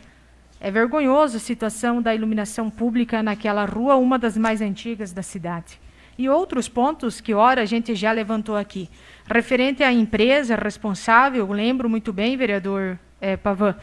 é vergonhoso a situação da iluminação pública naquela rua, uma das mais antigas da cidade. E outros pontos que, ora, a gente já levantou aqui. Referente à empresa responsável, lembro muito bem, vereador é, Pavan,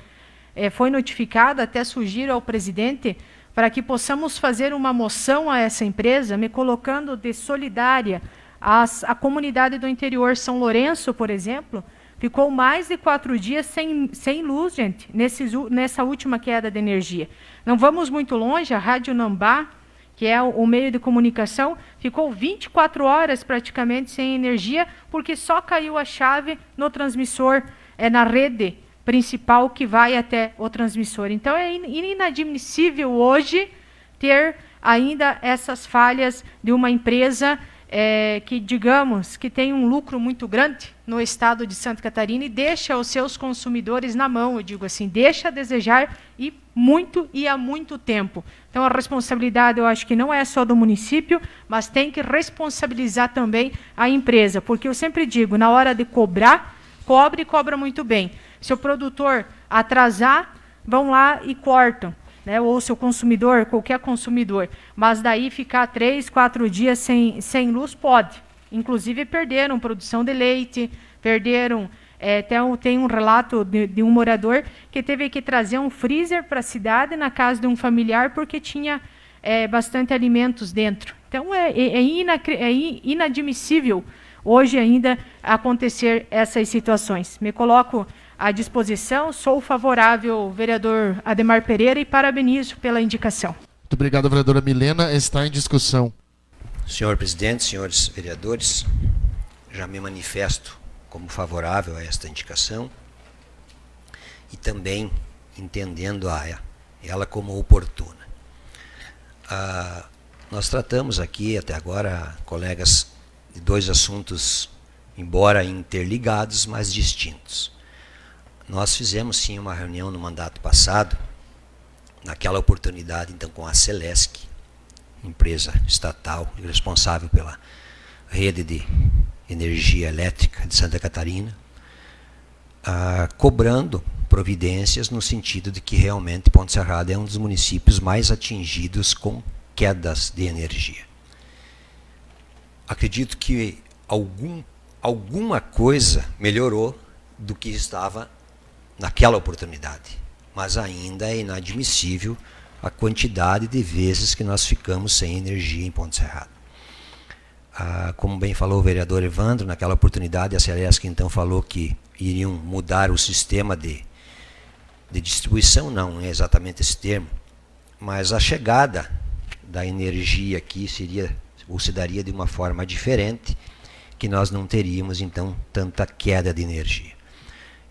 é, foi notificada, até sugiro ao presidente para que possamos fazer uma moção a essa empresa, me colocando de solidária às, à comunidade do interior. São Lourenço, por exemplo, ficou mais de quatro dias sem, sem luz, gente, nesse, nessa última queda de energia. Não vamos muito longe, a Rádio Nambá, que é o, o meio de comunicação, ficou 24 horas praticamente sem energia, porque só caiu a chave no transmissor, é, na rede principal que vai até o transmissor. Então é inadmissível hoje ter ainda essas falhas de uma empresa é, que, digamos, que tem um lucro muito grande no estado de Santa Catarina e deixa os seus consumidores na mão, eu digo assim, deixa a desejar e muito e há muito tempo. Então a responsabilidade eu acho que não é só do município, mas tem que responsabilizar também a empresa, porque eu sempre digo, na hora de cobrar, cobre e cobra muito bem. Se o produtor atrasar, vão lá e cortam. Né, ou seu consumidor, qualquer consumidor. Mas daí ficar três, quatro dias sem, sem luz, pode. Inclusive perderam produção de leite, perderam. É, tem, um, tem um relato de, de, um morador que teve que trazer um freezer para a cidade na casa de um familiar porque tinha é, bastante alimentos dentro. Então é, é, é, é inadmissível hoje ainda acontecer essas situações. Me coloco à disposição. Sou favorável, vereador Ademar Pereira, e parabenizo pela indicação. Muito obrigado, vereadora Milena. Está em discussão. Senhor presidente, senhores vereadores, já me manifesto como favorável a esta indicação e também entendendo a ela como oportuna. Ah, nós tratamos aqui até agora, colegas, de dois assuntos, embora interligados, mas distintos. Nós fizemos sim uma reunião no mandato passado, naquela oportunidade então com a Celesc, empresa estatal responsável pela rede de energia elétrica de Santa Catarina, ah, cobrando providências no sentido de que realmente Ponte Serrada é um dos municípios mais atingidos com quedas de energia. Acredito que algum, alguma coisa melhorou do que estava naquela oportunidade. Mas ainda é inadmissível a quantidade de vezes que nós ficamos sem energia em Ponte Serrado. Ah, como bem falou o vereador Evandro, naquela oportunidade a Celesc então falou que iriam mudar o sistema de, de distribuição, não é exatamente esse termo, mas a chegada da energia aqui seria ou se daria de uma forma diferente, que nós não teríamos então tanta queda de energia.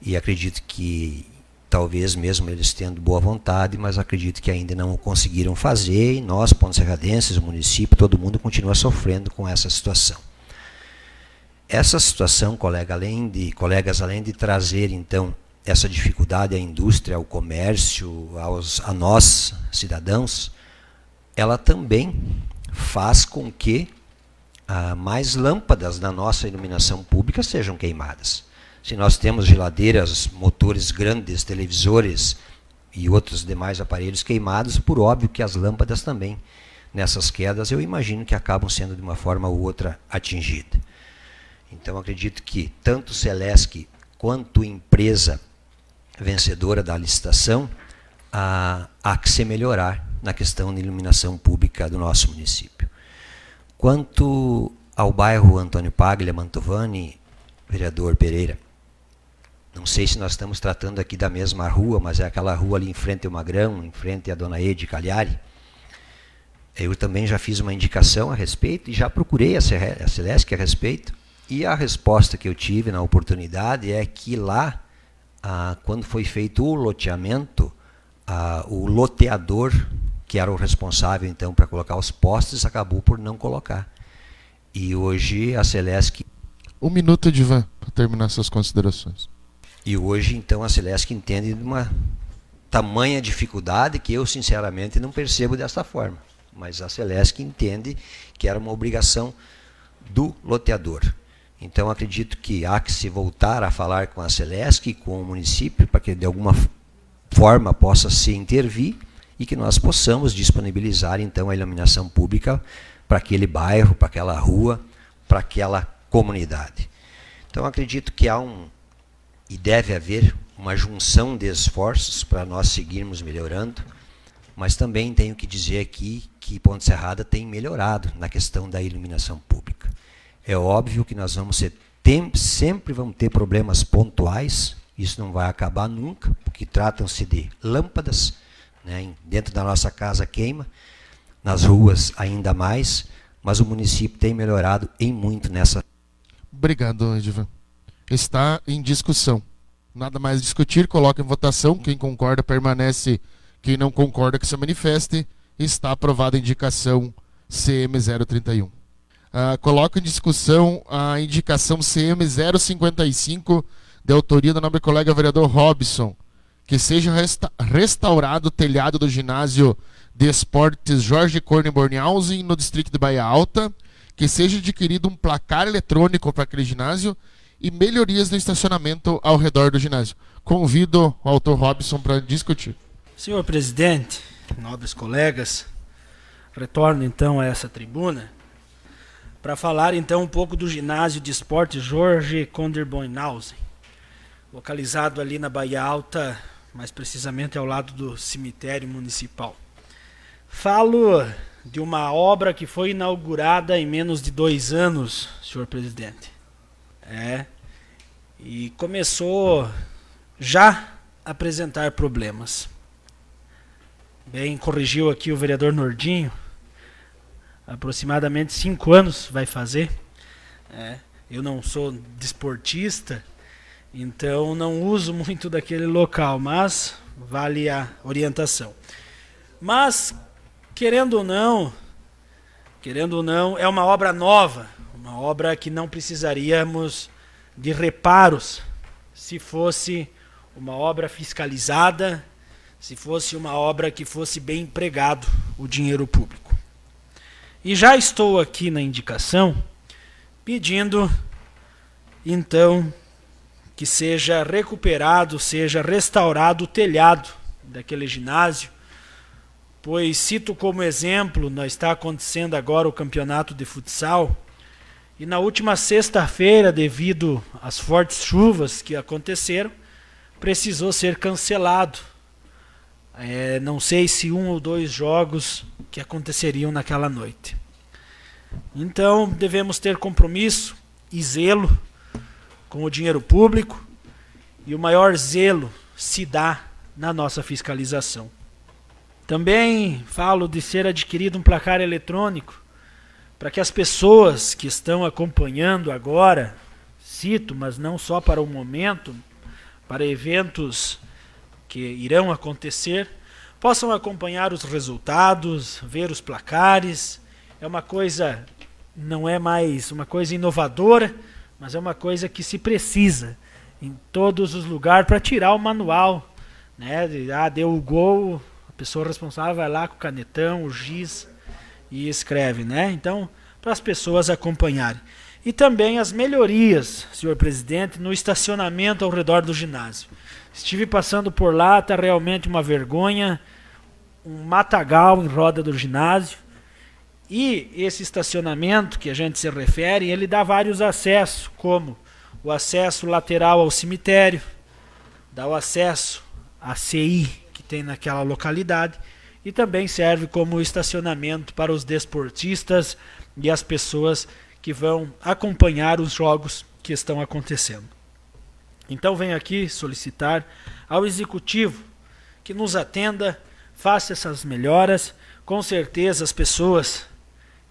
E acredito que talvez mesmo eles tendo boa vontade, mas acredito que ainda não conseguiram fazer e nós, pontos serradenses, o município, todo mundo continua sofrendo com essa situação. Essa situação, colega, além de, colegas, além de trazer então essa dificuldade à indústria, ao comércio, aos, a nós, cidadãos, ela também faz com que ah, mais lâmpadas da nossa iluminação pública sejam queimadas. Se nós temos geladeiras, motores grandes, televisores e outros demais aparelhos queimados, por óbvio que as lâmpadas também, nessas quedas, eu imagino que acabam sendo de uma forma ou outra atingidas. Então acredito que tanto Celesc quanto empresa vencedora da licitação, há, que se melhorar na questão de iluminação pública do nosso município. Quanto ao bairro Antônio Paglia Mantovani, vereador Pereira, não sei se nós estamos tratando aqui da mesma rua, mas é aquela rua ali em frente ao Magrão, em frente à Dona Ede Cagliari. Eu também já fiz uma indicação a respeito e já procurei a Celeste a respeito. E a resposta que eu tive na oportunidade é que lá, ah, quando foi feito o loteamento, ah, o loteador, que era o responsável então para colocar os postes, acabou por não colocar. E hoje a Celeste. Um minuto, Divan, para terminar suas considerações. E hoje, então, a Celeste entende de uma tamanha dificuldade que eu, sinceramente, não percebo desta forma. Mas a Celeste entende que era uma obrigação do loteador. Então, acredito que há que se voltar a falar com a Celeste e com o município para que, de alguma forma, possa se intervir e que nós possamos disponibilizar, então, a iluminação pública para aquele bairro, para aquela rua, para aquela comunidade. Então, acredito que há um, e deve haver uma junção de esforços para nós seguirmos melhorando, mas também tenho que dizer aqui que Ponte Serrada tem melhorado na questão da iluminação pública. É óbvio que nós vamos ser sempre vamos ter problemas pontuais, isso não vai acabar nunca, porque tratam-se de lâmpadas, né, dentro da nossa casa queima, nas ruas ainda mais, mas o município tem melhorado em muito nessa. Obrigado, Edivan. Está em discussão. Nada mais discutir, coloca em votação. Quem concorda permanece, quem não concorda que se manifeste. Está aprovada a indicação CM031. Uh, coloco em discussão a indicação CM055, de autoria do nobre colega vereador Robson, que seja resta restaurado o telhado do ginásio de esportes Jorge Corne Bornhausen, no distrito de Bahia Alta, que seja adquirido um placar eletrônico para aquele ginásio e melhorias no estacionamento ao redor do ginásio. Convido o autor Robson para discutir. Senhor presidente, nobres colegas, retorno então a essa tribuna para falar então um pouco do ginásio de esportes Jorge Konderboinhausen, localizado ali na Bahia Alta, mais precisamente ao lado do cemitério municipal. Falo de uma obra que foi inaugurada em menos de dois anos, senhor presidente. É, e começou já a apresentar problemas. Bem, corrigiu aqui o vereador Nordinho, aproximadamente cinco anos vai fazer. É, eu não sou desportista, então não uso muito daquele local, mas vale a orientação. Mas, querendo ou não, querendo ou não, é uma obra nova, uma obra que não precisaríamos de reparos se fosse uma obra fiscalizada, se fosse uma obra que fosse bem empregado o dinheiro público. E já estou aqui na indicação pedindo, então, que seja recuperado, seja restaurado o telhado daquele ginásio, pois cito como exemplo, está acontecendo agora o campeonato de futsal, e na última sexta-feira, devido às fortes chuvas que aconteceram, precisou ser cancelado é, não sei se um ou dois jogos que aconteceriam naquela noite. Então devemos ter compromisso e zelo com o dinheiro público e o maior zelo se dá na nossa fiscalização. Também falo de ser adquirido um placar eletrônico para que as pessoas que estão acompanhando agora, cito, mas não só para o momento, para eventos que irão acontecer, possam acompanhar os resultados, ver os placares. É uma coisa, não é mais uma coisa inovadora, mas é uma coisa que se precisa em todos os lugares para tirar o manual. Né? Ah, deu o gol, a pessoa responsável vai lá com o canetão, o giz e escreve. Né? Então, para as pessoas acompanharem. E também as melhorias, senhor presidente, no estacionamento ao redor do ginásio. Estive passando por lá, está realmente uma vergonha. Um matagal em roda do ginásio. E esse estacionamento que a gente se refere, ele dá vários acessos, como o acesso lateral ao cemitério, dá o acesso à CI que tem naquela localidade e também serve como estacionamento para os desportistas e as pessoas que vão acompanhar os jogos que estão acontecendo. Então venho aqui solicitar ao executivo que nos atenda, faça essas melhoras. Com certeza as pessoas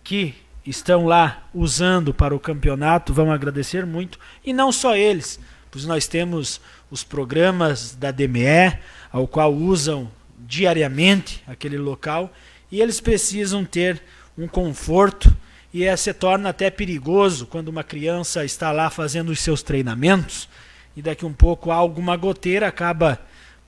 que estão lá usando para o campeonato vão agradecer muito e não só eles, pois nós temos os programas da DME, ao qual usam diariamente aquele local e eles precisam ter um conforto e é, se torna até perigoso quando uma criança está lá fazendo os seus treinamentos e daqui um pouco alguma goteira acaba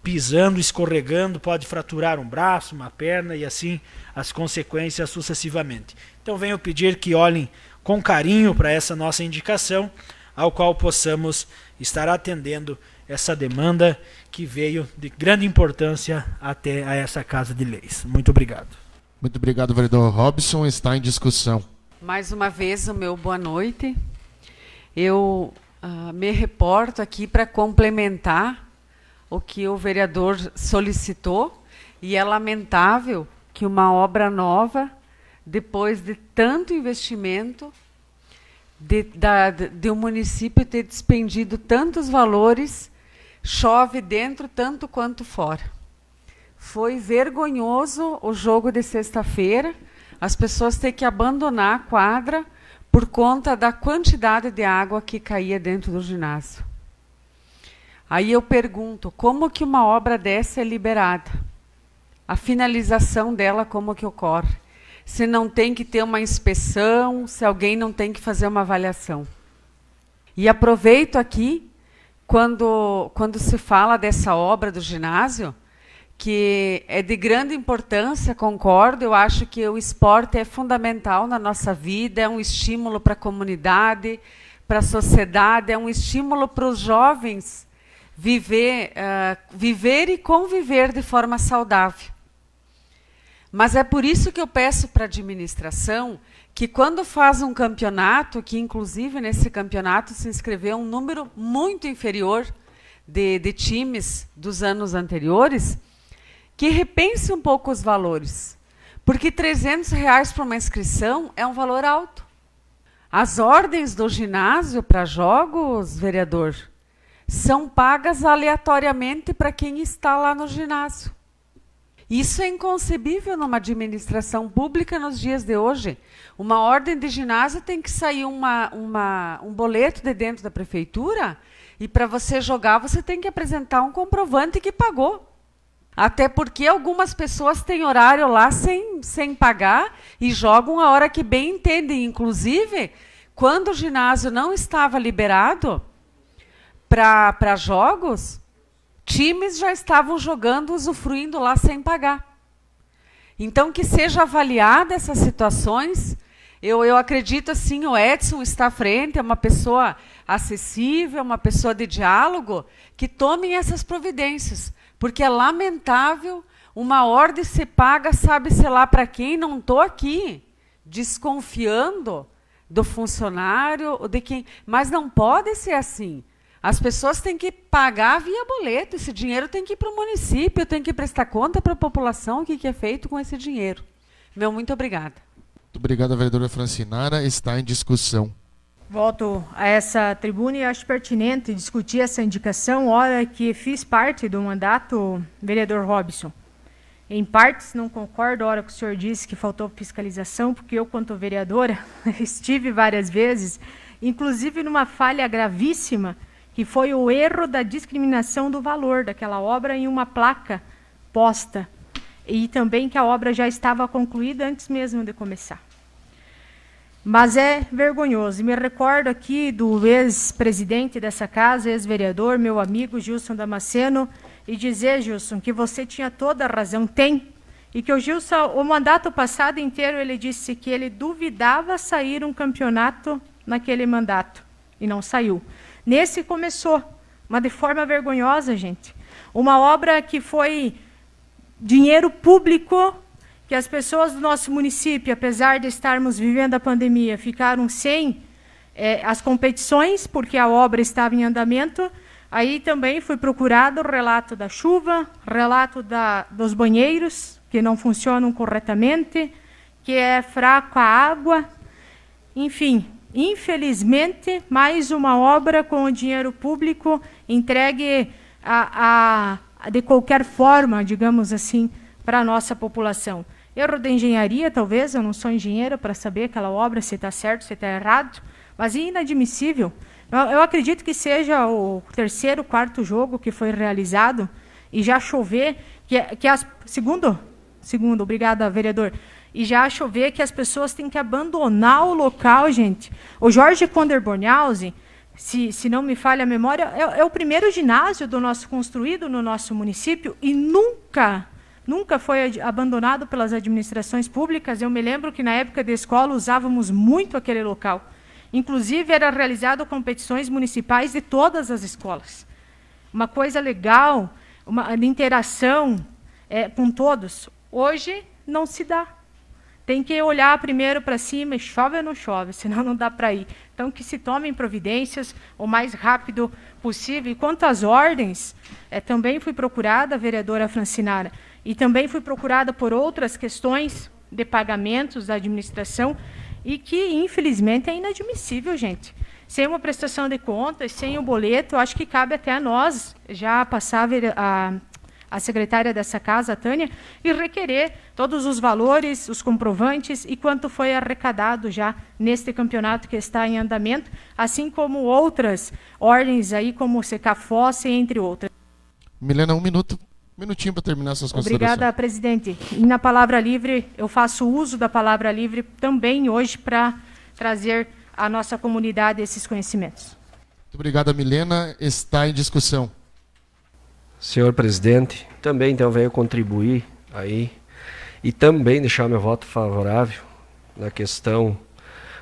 pisando, escorregando, pode fraturar um braço, uma perna e assim as consequências sucessivamente. Então venho pedir que olhem com carinho para essa nossa indicação, ao qual possamos estar atendendo essa demanda que veio de grande importância até a essa Casa de Leis. Muito obrigado. Muito obrigado, vereador Robson. Está em discussão. Mais uma vez, o meu boa noite. Eu uh, me reporto aqui para complementar o que o vereador solicitou e é lamentável que uma obra nova, depois de tanto investimento, de, da, de um município ter despendido tantos valores, chove dentro tanto quanto fora. Foi vergonhoso o jogo de sexta-feira, as pessoas ter que abandonar a quadra por conta da quantidade de água que caía dentro do ginásio. Aí eu pergunto, como que uma obra dessa é liberada? A finalização dela como que ocorre? Se não tem que ter uma inspeção, se alguém não tem que fazer uma avaliação. E aproveito aqui quando quando se fala dessa obra do ginásio, que é de grande importância, concordo. Eu acho que o esporte é fundamental na nossa vida, é um estímulo para a comunidade, para a sociedade, é um estímulo para os jovens viver, uh, viver e conviver de forma saudável. Mas é por isso que eu peço para a administração que quando faz um campeonato, que inclusive nesse campeonato se inscreveu um número muito inferior de, de times dos anos anteriores, que repense um pouco os valores. Porque 300 reais para uma inscrição é um valor alto. As ordens do ginásio para jogos, vereador, são pagas aleatoriamente para quem está lá no ginásio. Isso é inconcebível numa administração pública nos dias de hoje. Uma ordem de ginásio tem que sair uma, uma, um boleto de dentro da prefeitura e para você jogar você tem que apresentar um comprovante que pagou. Até porque algumas pessoas têm horário lá sem, sem pagar e jogam a hora que bem entendem. Inclusive, quando o ginásio não estava liberado para jogos, times já estavam jogando, usufruindo lá sem pagar. Então, que seja avaliada essas situações. Eu, eu acredito assim, o Edson está à frente, é uma pessoa acessível, uma pessoa de diálogo, que tomem essas providências. Porque é lamentável uma ordem se paga, sabe-se lá para quem, não estou aqui desconfiando do funcionário ou de quem. Mas não pode ser assim. As pessoas têm que pagar via boleto. Esse dinheiro tem que ir para o município, tem que prestar conta para a população o que, que é feito com esse dinheiro. Meu muito obrigada. Muito obrigada, vereadora Francinara. Está em discussão. Volto a essa tribuna e acho pertinente discutir essa indicação, hora que fiz parte do mandato, vereador Robson. Em partes, não concordo a hora que o senhor disse que faltou fiscalização, porque eu, quanto vereadora, estive várias vezes, inclusive numa falha gravíssima, que foi o erro da discriminação do valor daquela obra em uma placa posta. E também que a obra já estava concluída antes mesmo de começar. Mas é vergonhoso. E me recordo aqui do ex-presidente dessa casa, ex-vereador, meu amigo Gilson Damasceno, e dizer, Gilson, que você tinha toda a razão, tem. E que o Gilson, o mandato passado inteiro, ele disse que ele duvidava sair um campeonato naquele mandato. E não saiu. Nesse começou, mas de forma vergonhosa, gente. Uma obra que foi dinheiro público que as pessoas do nosso município, apesar de estarmos vivendo a pandemia, ficaram sem é, as competições, porque a obra estava em andamento. Aí também foi procurado o relato da chuva, relato da, dos banheiros, que não funcionam corretamente, que é fraco a água. Enfim, infelizmente, mais uma obra com o dinheiro público entregue a, a, de qualquer forma, digamos assim, para a nossa população. Erro de engenharia, talvez, eu não sou engenheiro para saber aquela obra se está certo, se está errado, mas é inadmissível. Eu, eu acredito que seja o terceiro, quarto jogo que foi realizado e já chover, que, que as, segundo, segundo, obrigada, vereador, e já chover que as pessoas têm que abandonar o local, gente. O Jorge Konder Bornhausen, se, se não me falha a memória, é, é o primeiro ginásio do nosso construído no nosso município e nunca nunca foi abandonado pelas administrações públicas. Eu me lembro que na época da escola usávamos muito aquele local. Inclusive era realizado competições municipais de todas as escolas. Uma coisa legal, uma interação é, com todos. Hoje não se dá. Tem que olhar primeiro para cima, chove ou não chove, senão não dá para ir. Então, que se tomem providências o mais rápido possível. E quanto às ordens, é, também fui procurada, vereadora Francinara, e também fui procurada por outras questões de pagamentos da administração, e que, infelizmente, é inadmissível, gente. Sem uma prestação de contas, sem o boleto, acho que cabe até a nós já passar a, a secretária dessa casa, a Tânia, e requerer todos os valores, os comprovantes e quanto foi arrecadado já neste campeonato que está em andamento, assim como outras ordens aí, como o Secafosse, entre outras. Milena, um minuto. Minutinho para terminar suas considerações. Obrigada, presidente. E na palavra livre, eu faço uso da palavra livre também hoje para trazer à nossa comunidade esses conhecimentos. Muito obrigada, Milena. Está em discussão. Senhor presidente, também então venho contribuir aí e também deixar meu voto favorável na questão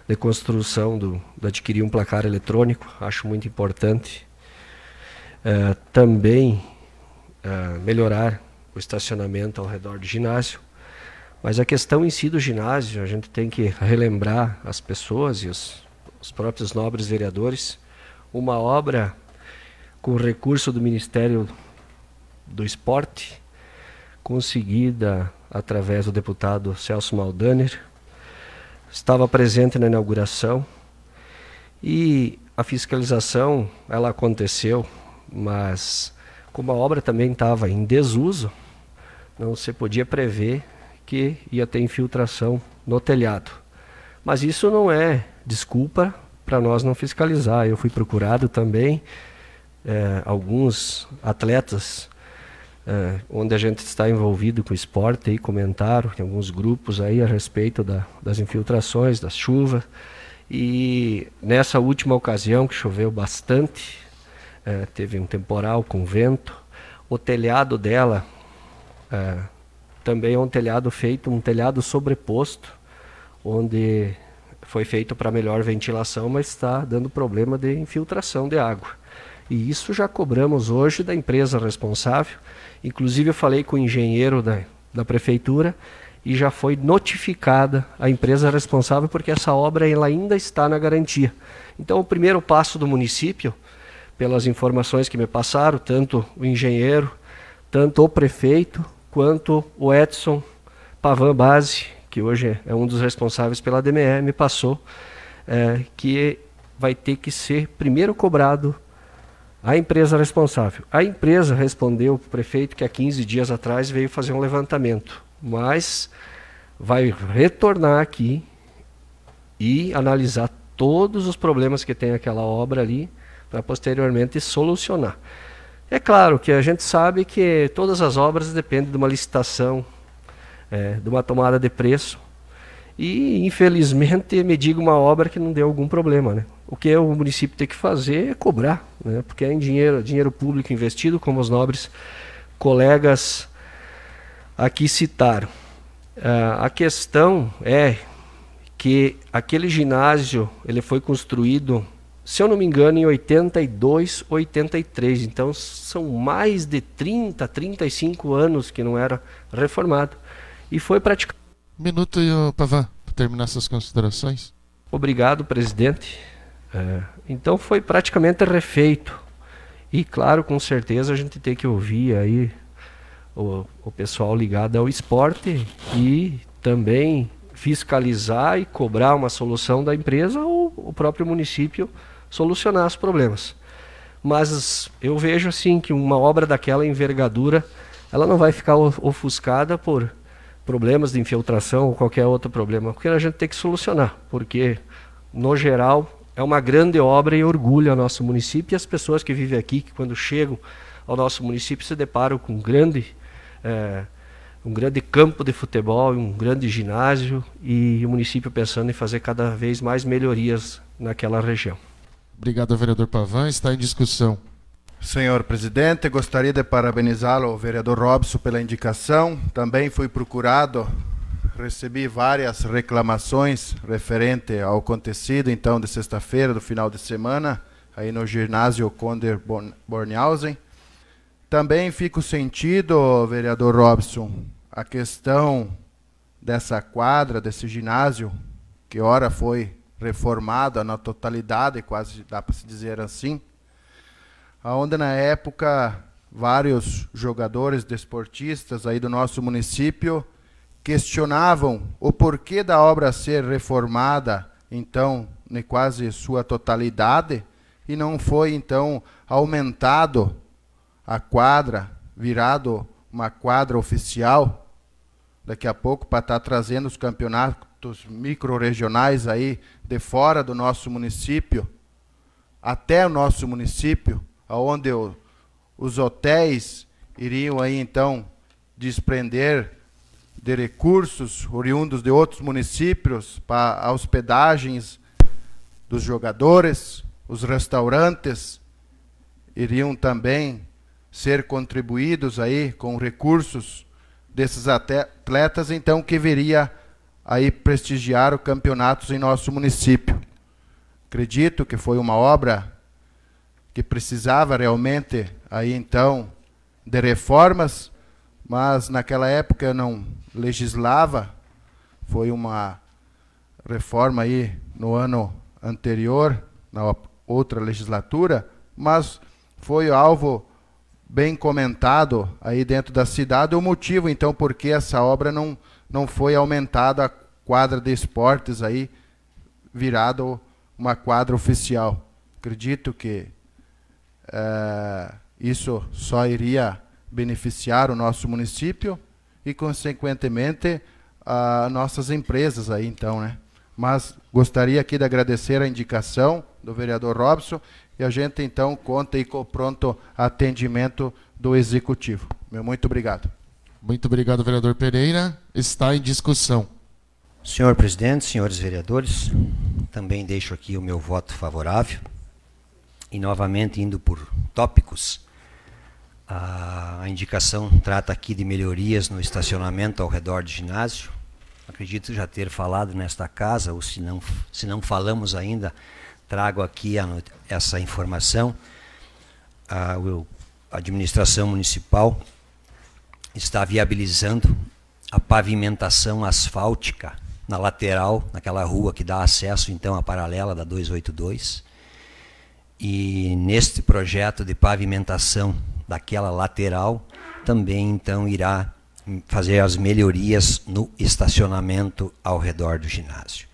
de construção do, de adquirir um placar eletrônico, acho muito importante. Uh, também uh, melhorar o estacionamento ao redor do ginásio. Mas a questão em si do ginásio, a gente tem que relembrar as pessoas e os, os próprios nobres vereadores, uma obra com recurso do Ministério do Esporte, conseguida através do deputado Celso Maldaner. Estava presente na inauguração e a fiscalização ela aconteceu, mas como a obra também estava em desuso, não se podia prever que ia ter infiltração no telhado. Mas isso não é desculpa para nós não fiscalizar. Eu fui procurado também, é, alguns atletas é, onde a gente está envolvido com esporte e comentaram em alguns grupos aí a respeito da, das infiltrações, das chuvas. E nessa última ocasião que choveu bastante, é, teve um temporal com vento, o telhado dela é, também é um telhado feito, um telhado sobreposto, onde foi feito para melhor ventilação, mas está dando problema de infiltração de água. E isso já cobramos hoje da empresa responsável Inclusive, eu falei com o engenheiro da, da prefeitura e já foi notificada a empresa responsável porque essa obra ela ainda está na garantia. Então, o primeiro passo do município, pelas informações que me passaram, tanto o engenheiro, tanto o prefeito, quanto o Edson Pavan Base, que hoje é um dos responsáveis pela DME, me passou é, que vai ter que ser primeiro cobrado a empresa responsável. A empresa respondeu para o prefeito que há 15 dias atrás veio fazer um levantamento, mas vai retornar aqui e analisar todos os problemas que tem aquela obra ali para posteriormente solucionar. É claro que a gente sabe que todas as obras dependem de uma licitação, é, de uma tomada de preço. E, infelizmente, me diga uma obra que não deu algum problema. Né? O que o município tem que fazer é cobrar, né? porque é em dinheiro, dinheiro público investido, como os nobres colegas aqui citaram. Uh, a questão é que aquele ginásio ele foi construído, se eu não me engano, em 82, 83. Então são mais de 30, 35 anos que não era reformado. E foi praticamente Minuto, Pavan, para terminar suas considerações. Obrigado, presidente. É, então foi praticamente refeito. E claro, com certeza a gente tem que ouvir aí o, o pessoal ligado ao esporte e também fiscalizar e cobrar uma solução da empresa ou o próprio município solucionar os problemas. Mas eu vejo assim que uma obra daquela envergadura, ela não vai ficar ofuscada por problemas de infiltração ou qualquer outro problema, porque a gente tem que solucionar, porque no geral é uma grande obra e orgulho ao nosso município e as pessoas que vivem aqui, que quando chegam ao nosso município se deparam com um grande, é, um grande campo de futebol, um grande ginásio e o município pensando em fazer cada vez mais melhorias naquela região. Obrigado, vereador Pavan. Está em discussão. Senhor presidente, gostaria de parabenizá-lo, vereador Robson, pela indicação. Também fui procurado, recebi várias reclamações referente ao acontecido, então, de sexta-feira, do final de semana, aí no ginásio Conder Bornhausen. Também fico sentido, vereador Robson, a questão dessa quadra, desse ginásio, que ora foi reformado na totalidade, quase dá para se dizer assim, aonde na época vários jogadores desportistas aí do nosso município questionavam o porquê da obra ser reformada, então, em quase sua totalidade, e não foi então aumentado a quadra, virado uma quadra oficial, daqui a pouco para estar tá trazendo os campeonatos micro-regionais aí de fora do nosso município, até o nosso município, onde os hotéis iriam aí então desprender de recursos oriundos de outros municípios para hospedagens dos jogadores, os restaurantes iriam também ser contribuídos aí com recursos desses atletas, então que viria aí prestigiar os campeonatos em nosso município. Acredito que foi uma obra que precisava realmente aí então de reformas, mas naquela época não legislava, foi uma reforma aí no ano anterior, na outra legislatura, mas foi alvo bem comentado aí dentro da cidade o motivo então por que essa obra não não foi aumentada a quadra de esportes aí virado uma quadra oficial. Acredito que é, isso só iria beneficiar o nosso município e, consequentemente, a nossas empresas aí, então, né? Mas gostaria aqui de agradecer a indicação do vereador Robson e a gente, então, conta aí com o pronto atendimento do Executivo. Meu muito obrigado. Muito obrigado, vereador Pereira. Está em discussão. Senhor presidente, senhores vereadores, também deixo aqui o meu voto favorável. E novamente, indo por tópicos, a, indicação trata aqui de melhorias no estacionamento ao redor do ginásio. Acredito já ter falado nesta casa, ou se não, se não falamos ainda, trago aqui a, essa informação. A, a administração municipal está viabilizando a pavimentação asfáltica na lateral, naquela rua que dá acesso então à paralela da 282. E neste projeto de pavimentação daquela lateral, também então irá fazer as melhorias no estacionamento ao redor do ginásio.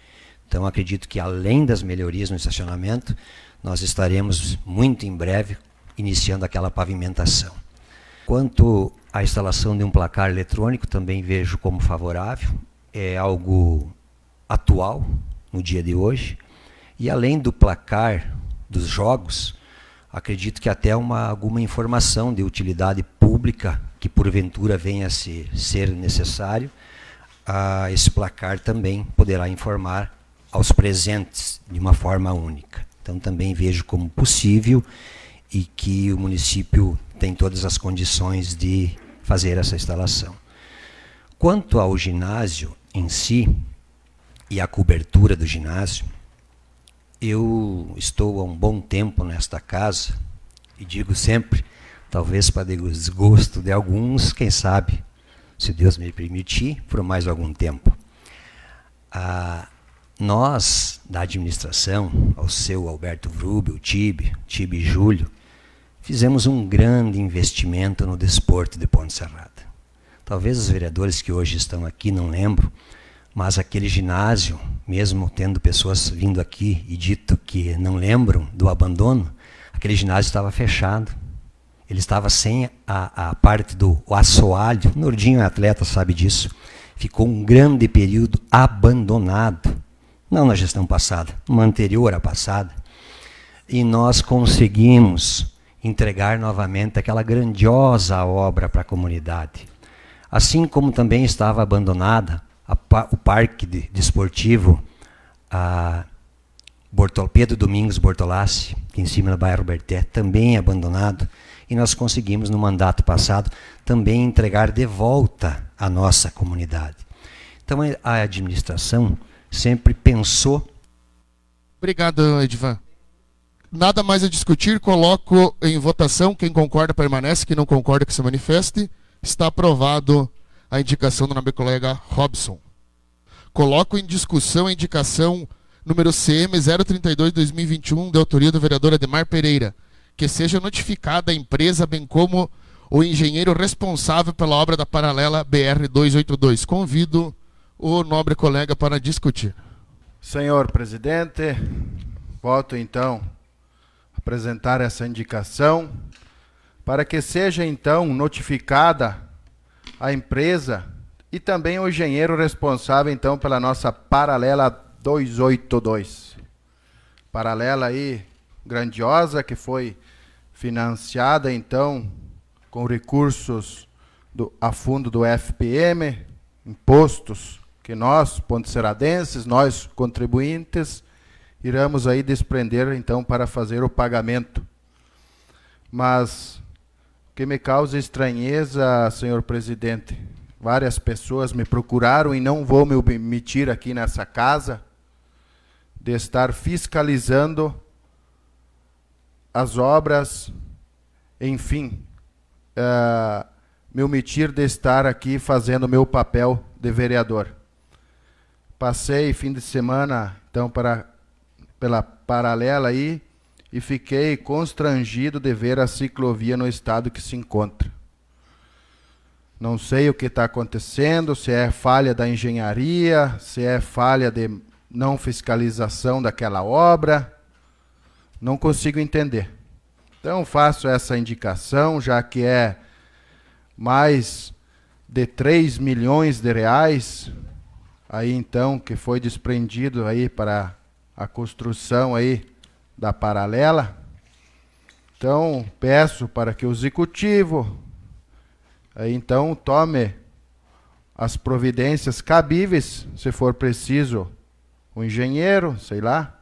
Então acredito que além das melhorias no estacionamento, nós estaremos muito em breve iniciando aquela pavimentação. Quanto à instalação de um placar eletrônico, também vejo como favorável. É algo atual no dia de hoje. E além do placar dos jogos, acredito que até uma, alguma informação de utilidade pública que porventura venha a ser, ser necessário, esse placar também poderá informar aos presentes de uma forma única. Então também vejo como possível e que o município tem todas as condições de fazer essa instalação. Quanto ao ginásio em si e a cobertura do ginásio, eu estou há um bom tempo nesta casa e digo sempre, talvez para desgosto de alguns, quem sabe, se Deus me permitir, por mais algum tempo. Ah, nós, da administração, ao seu Alberto Vrubel, Tibe, Tibe Júlio, fizemos um grande investimento no desporto de Ponte Serrada. Talvez os vereadores que hoje estão aqui não lembram, mas aquele ginásio, mesmo tendo pessoas vindo aqui e dito que não lembram do abandono, aquele ginásio estava fechado. Ele estava sem a, a parte do assoalho. Nordinho é atleta, sabe disso. Ficou um grande período abandonado. Não na gestão passada, uma anterior à passada. E nós conseguimos entregar novamente aquela grandiosa obra para a comunidade. Assim como também estava abandonada a, o parque de, desportivo a Bortol, Pedro Domingos Bortolassi, que em cima do bairro Berté, também é abandonado, e nós conseguimos no mandato passado também entregar de volta à nossa comunidade. Então a administração sempre pensou. Obrigado, Edvan. Nada mais a discutir, coloco em votação. Quem concorda permanece, quem não concorda que se manifeste. Está aprovado a indicação do nobre colega Robson. Coloco em discussão a indicação número CM 032-2021, de autoria do vereador Ademar Pereira, que seja notificada a empresa, bem como o engenheiro responsável pela obra da paralela BR-282. Convido o nobre colega para discutir. Senhor presidente, volto então apresentar essa indicação para que seja então notificada a empresa e também o engenheiro responsável então pela nossa paralela 282. Paralela aí grandiosa que foi financiada então com recursos do, a fundo do FPM, impostos que nós, ponteceradenses, nós contribuintes, iremos aí desprender então para fazer o pagamento. Mas que me causa estranheza, senhor presidente, várias pessoas me procuraram e não vou me omitir aqui nessa casa de estar fiscalizando as obras, enfim, uh, me omitir de estar aqui fazendo meu papel de vereador. Passei fim de semana, então, para, pela paralela aí e fiquei constrangido de ver a ciclovia no estado que se encontra. Não sei o que está acontecendo, se é falha da engenharia, se é falha de não fiscalização daquela obra. Não consigo entender. Então faço essa indicação, já que é mais de 3 milhões de reais aí então que foi desprendido aí para a construção aí da paralela. Então, peço para que o executivo aí então tome as providências cabíveis, se for preciso, o engenheiro, sei lá.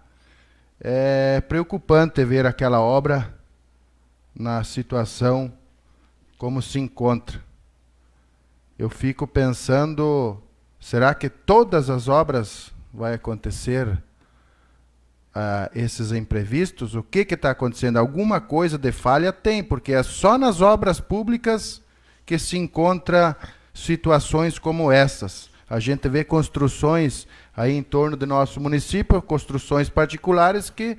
É preocupante ver aquela obra na situação como se encontra. Eu fico pensando, será que todas as obras vai acontecer uh, esses imprevistos? O que está acontecendo? Alguma coisa de falha tem, porque é só nas obras públicas que se encontra situações como essas. A gente vê construções aí em torno do nosso município, construções particulares que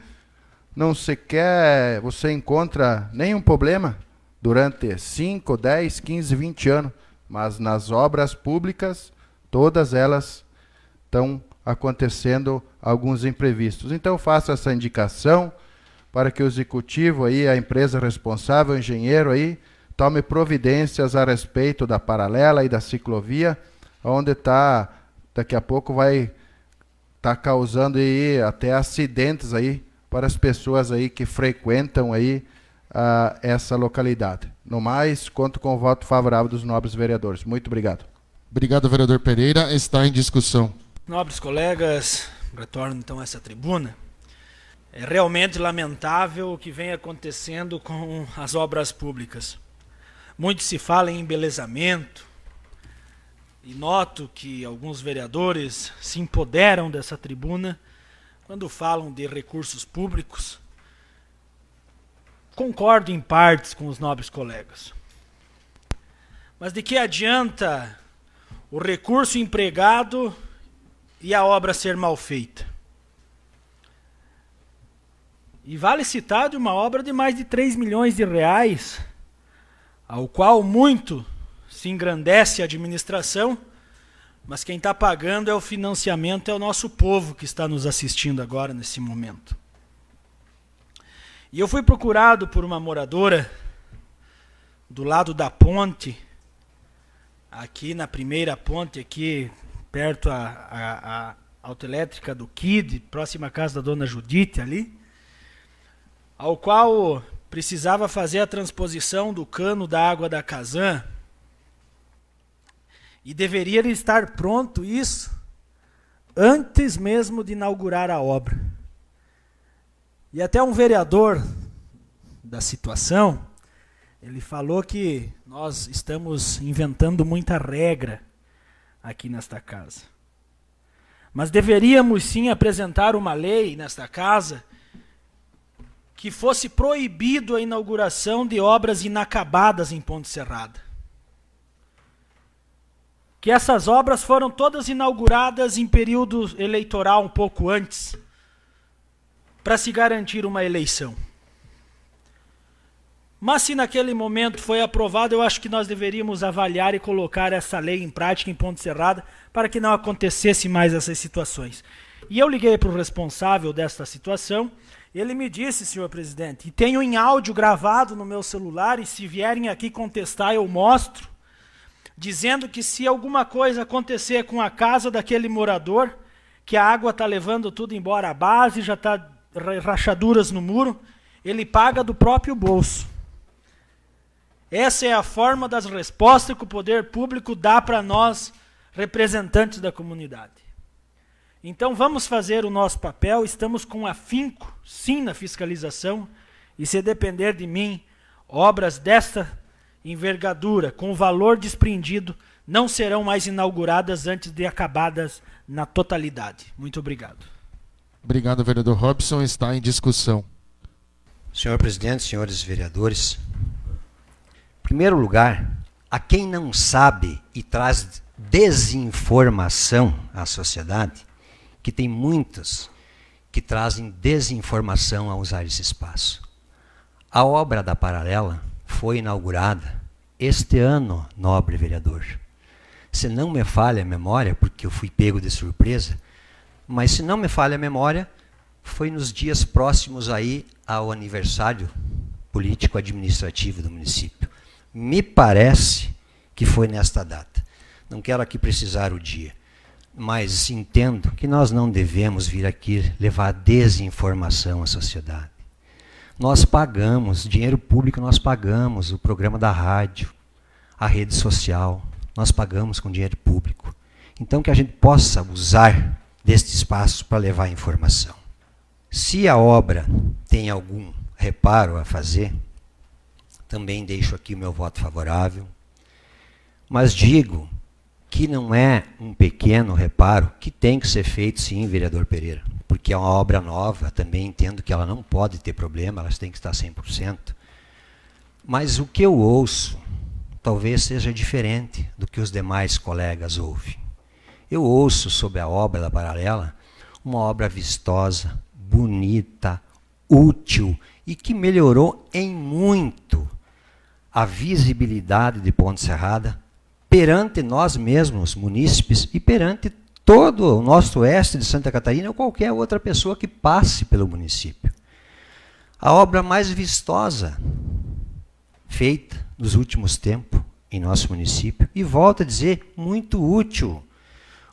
não sequer você encontra nenhum problema durante 5, 10, 15, 20 anos, mas nas obras públicas, todas elas estão acontecendo alguns imprevistos. Então faço essa indicação para que o executivo aí, a empresa responsável, o engenheiro aí, tome providências a respeito da paralela e da ciclovia, onde está, daqui a pouco vai está causando aí até acidentes aí para as pessoas aí que frequentam aí uh, essa localidade. No mais, conto com o voto favorável dos nobres vereadores. Muito obrigado. Obrigado, vereador Pereira. Está em discussão. Nobres colegas, retorno então a essa tribuna. É realmente lamentável o que vem acontecendo com as obras públicas. Muito se fala em embelezamento, e noto que alguns vereadores se empoderam dessa tribuna quando falam de recursos públicos. Concordo em partes com os nobres colegas. Mas de que adianta o recurso empregado e a obra ser mal feita? E vale citar de uma obra de mais de 3 milhões de reais, ao qual muito se engrandece a administração, mas quem está pagando é o financiamento, é o nosso povo que está nos assistindo agora nesse momento. E eu fui procurado por uma moradora do lado da ponte, aqui na primeira ponte, aqui perto a, a, a autoelétrica do KID, próxima casa da dona Judite ali, ao qual precisava fazer a transposição do cano da água da Casan e deveria estar pronto isso antes mesmo de inaugurar a obra. E até um vereador da situação, ele falou que nós estamos inventando muita regra aqui nesta casa. Mas deveríamos sim apresentar uma lei nesta casa que fosse proibido a inauguração de obras inacabadas em Ponte Serrada. que essas obras foram todas inauguradas em período eleitoral um pouco antes, para se garantir uma eleição. Mas se naquele momento foi aprovado, eu acho que nós deveríamos avaliar e colocar essa lei em prática em Ponte Serrada para que não acontecesse mais essas situações. E eu liguei para o responsável desta situação, ele me disse, senhor presidente, e tenho em áudio gravado no meu celular, e se vierem aqui contestar eu mostro, dizendo que se alguma coisa acontecer com a casa daquele morador, que a água está levando tudo embora, a base já está rachaduras no muro, ele paga do próprio bolso. Essa é a forma das respostas que o poder público dá para nós, representantes da comunidade. Então vamos fazer o nosso papel, estamos com afinco, sim, na fiscalização, e se depender de mim, obras desta envergadura, com valor desprendido, não serão mais inauguradas antes de acabadas na totalidade. Muito obrigado. Obrigado, vereador Robson. Está em discussão. Senhor presidente, senhores vereadores, primeiro lugar, a quem não sabe e traz desinformação à sociedade, que tem muitos que trazem desinformação a usar esse espaço. A obra da Paralela foi inaugurada este ano, nobre vereador. Se não me falha a memória, porque eu fui pego de surpresa, mas se não me falha a memória, foi nos dias próximos aí ao aniversário político administrativo do município. Me parece que foi nesta data. Não quero aqui precisar o dia, mas entendo que nós não devemos vir aqui levar desinformação à sociedade. Nós pagamos, dinheiro público nós pagamos, o programa da rádio, a rede social, nós pagamos com dinheiro público. Então que a gente possa usar deste espaço para levar informação. Se a obra tem algum reparo a fazer, também deixo aqui o meu voto favorável. Mas digo que não é um pequeno reparo que tem que ser feito, sim, vereador Pereira, porque é uma obra nova, também entendo que ela não pode ter problema, elas têm que estar 100%. Mas o que eu ouço talvez seja diferente do que os demais colegas ouvem. Eu ouço sobre a obra da Paralela uma obra vistosa, bonita, útil e que melhorou em muito a visibilidade de Ponte Serrada perante nós mesmos, munícipes, e perante todo o nosso oeste de Santa Catarina ou qualquer outra pessoa que passe pelo município. A obra mais vistosa feita nos últimos tempos em nosso município e volto a dizer muito útil.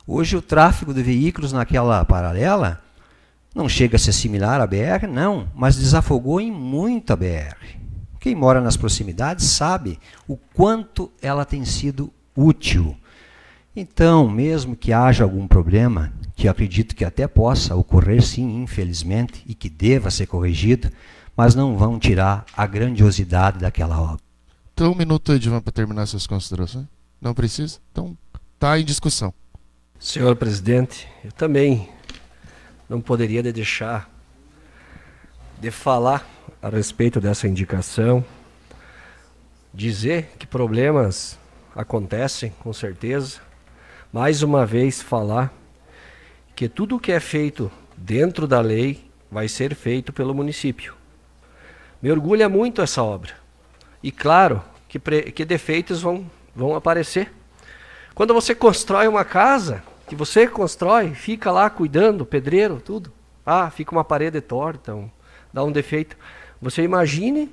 Hoje o tráfego de veículos naquela paralela não chega a ser similar à BR, não, mas desafogou em muito a BR. Quem mora nas proximidades sabe o quanto ela tem sido útil. Então, mesmo que haja algum problema, que acredito que até possa ocorrer sim, infelizmente, e que deva ser corrigido, mas não vão tirar a grandiosidade daquela obra. Então, um minuto, Edvan, para terminar suas considerações. Não precisa? Então, está em discussão. Senhor presidente, eu também não poderia deixar de falar a respeito dessa indicação, dizer que problemas acontecem, com certeza. Mais uma vez, falar que tudo que é feito dentro da lei vai ser feito pelo município. Me orgulha muito essa obra. E claro que, que defeitos vão, vão aparecer. Quando você constrói uma casa, que você constrói, fica lá cuidando, pedreiro, tudo. Ah, fica uma parede torta, um, dá um defeito. Você imagine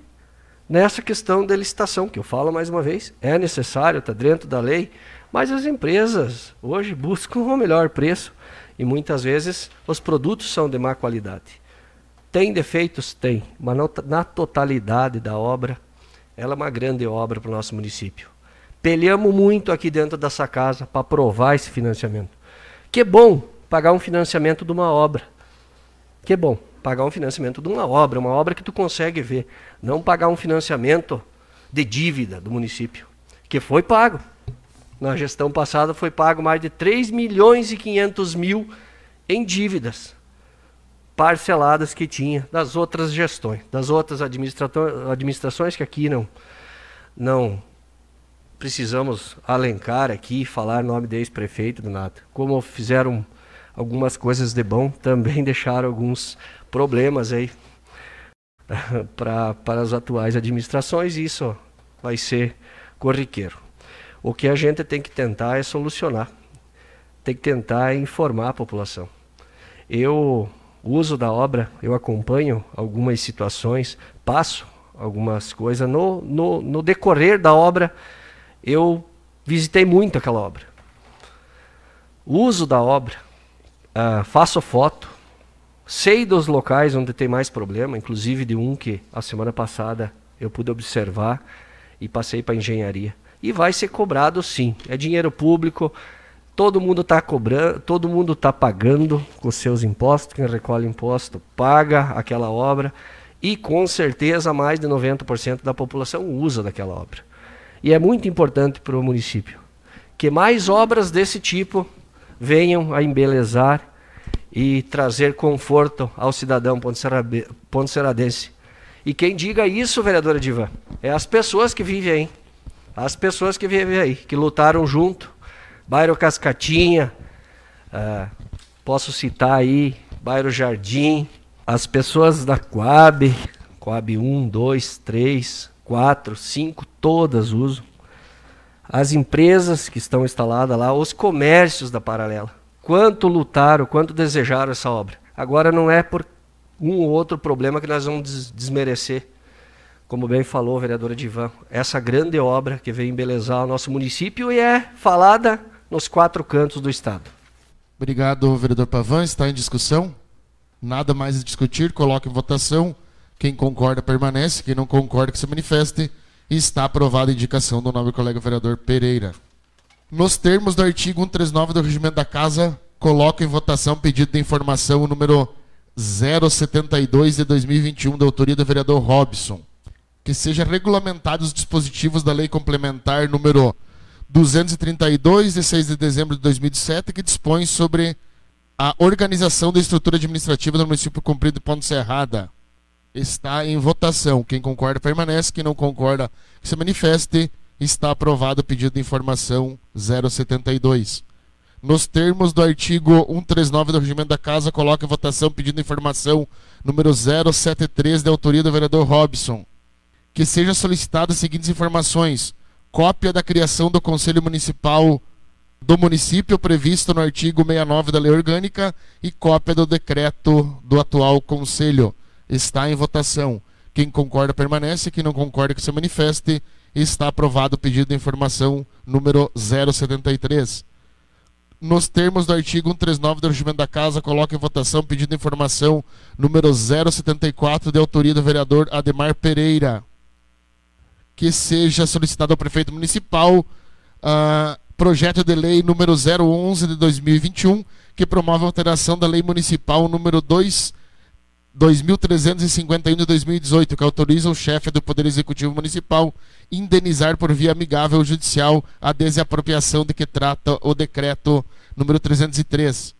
nessa questão da licitação, que eu falo mais uma vez, é necessário, está dentro da lei, mas as empresas hoje buscam o melhor preço e muitas vezes os produtos são de má qualidade. Tem defeitos? Tem, mas na totalidade da obra, ela é uma grande obra para o nosso município. Peleamos muito aqui dentro dessa casa para aprovar esse financiamento. Que bom pagar um financiamento de uma obra. Que bom pagar um financiamento de uma obra, uma obra que tu consegue ver, não pagar um financiamento de dívida do município, que foi pago. Na gestão passada foi pago mais de 3 milhões e 500 mil em dívidas parceladas que tinha das outras gestões, das outras administrações que aqui não, não precisamos alencar aqui, falar nome do ex-prefeito, Donato. Como fizeram algumas coisas de bom, também deixaram alguns problemas aí para, para as atuais administrações, e isso vai ser corriqueiro. O que a gente tem que tentar é solucionar, tem que tentar informar a população. Eu uso da obra, eu acompanho algumas situações, passo algumas coisas. No, no, no decorrer da obra, eu visitei muito aquela obra. Uso da obra, uh, faço foto, sei dos locais onde tem mais problema, inclusive de um que a semana passada eu pude observar e passei para engenharia. E vai ser cobrado sim, é dinheiro público, todo mundo está cobrando, todo mundo está pagando com seus impostos, quem recolhe imposto paga aquela obra e com certeza mais de 90% da população usa daquela obra. E é muito importante para o município que mais obras desse tipo venham a embelezar e trazer conforto ao cidadão ponte-serradense. E quem diga isso, vereadora Diva, é as pessoas que vivem aí. As pessoas que vivem aí, que lutaram junto. Bairro Cascatinha, uh, posso citar aí, Bairro Jardim, as pessoas da Coab, Coab 1, 2, 3, 4, 5, todas usam. As empresas que estão instaladas lá, os comércios da Paralela. Quanto lutaram, quanto desejaram essa obra. Agora não é por um ou outro problema que nós vamos desmerecer. Como bem falou a vereadora Divan, essa grande obra que veio embelezar o nosso município e é falada nos quatro cantos do estado. Obrigado, vereador Pavan. Está em discussão? Nada mais a discutir, coloque em votação. Quem concorda permanece, quem não concorda que se manifeste. Está aprovada a indicação do nobre colega vereador Pereira. Nos termos do artigo 139 do Regimento da Casa, coloco em votação pedido de informação número 072 de 2021 da autoria do vereador Robson, que seja regulamentado os dispositivos da Lei Complementar número 232 de 6 de dezembro de 2007, que dispõe sobre a organização da estrutura administrativa do município cumprido de Ponte Serrada está em votação. Quem concorda permanece, quem não concorda que se manifeste. Está aprovado o pedido de informação 072. Nos termos do artigo 139 do Regimento da Casa, coloca em votação pedido de informação número 073 de autoria do vereador Robson. Que seja solicitada as seguintes informações: cópia da criação do Conselho Municipal do município previsto no artigo 69 da Lei Orgânica e cópia do decreto do atual Conselho. Está em votação. Quem concorda permanece, quem não concorda que se manifeste. Está aprovado o pedido de informação número 073. Nos termos do artigo 139 do Regimento da Casa, coloca em votação pedido de informação número 074 de autoria do vereador Ademar Pereira. Que seja solicitado ao prefeito municipal uh, projeto de lei número 011 de 2021, que promove a alteração da lei municipal número 2 2351 de 2018, que autoriza o chefe do Poder Executivo Municipal indenizar por via amigável judicial a desapropriação de que trata o decreto número 303.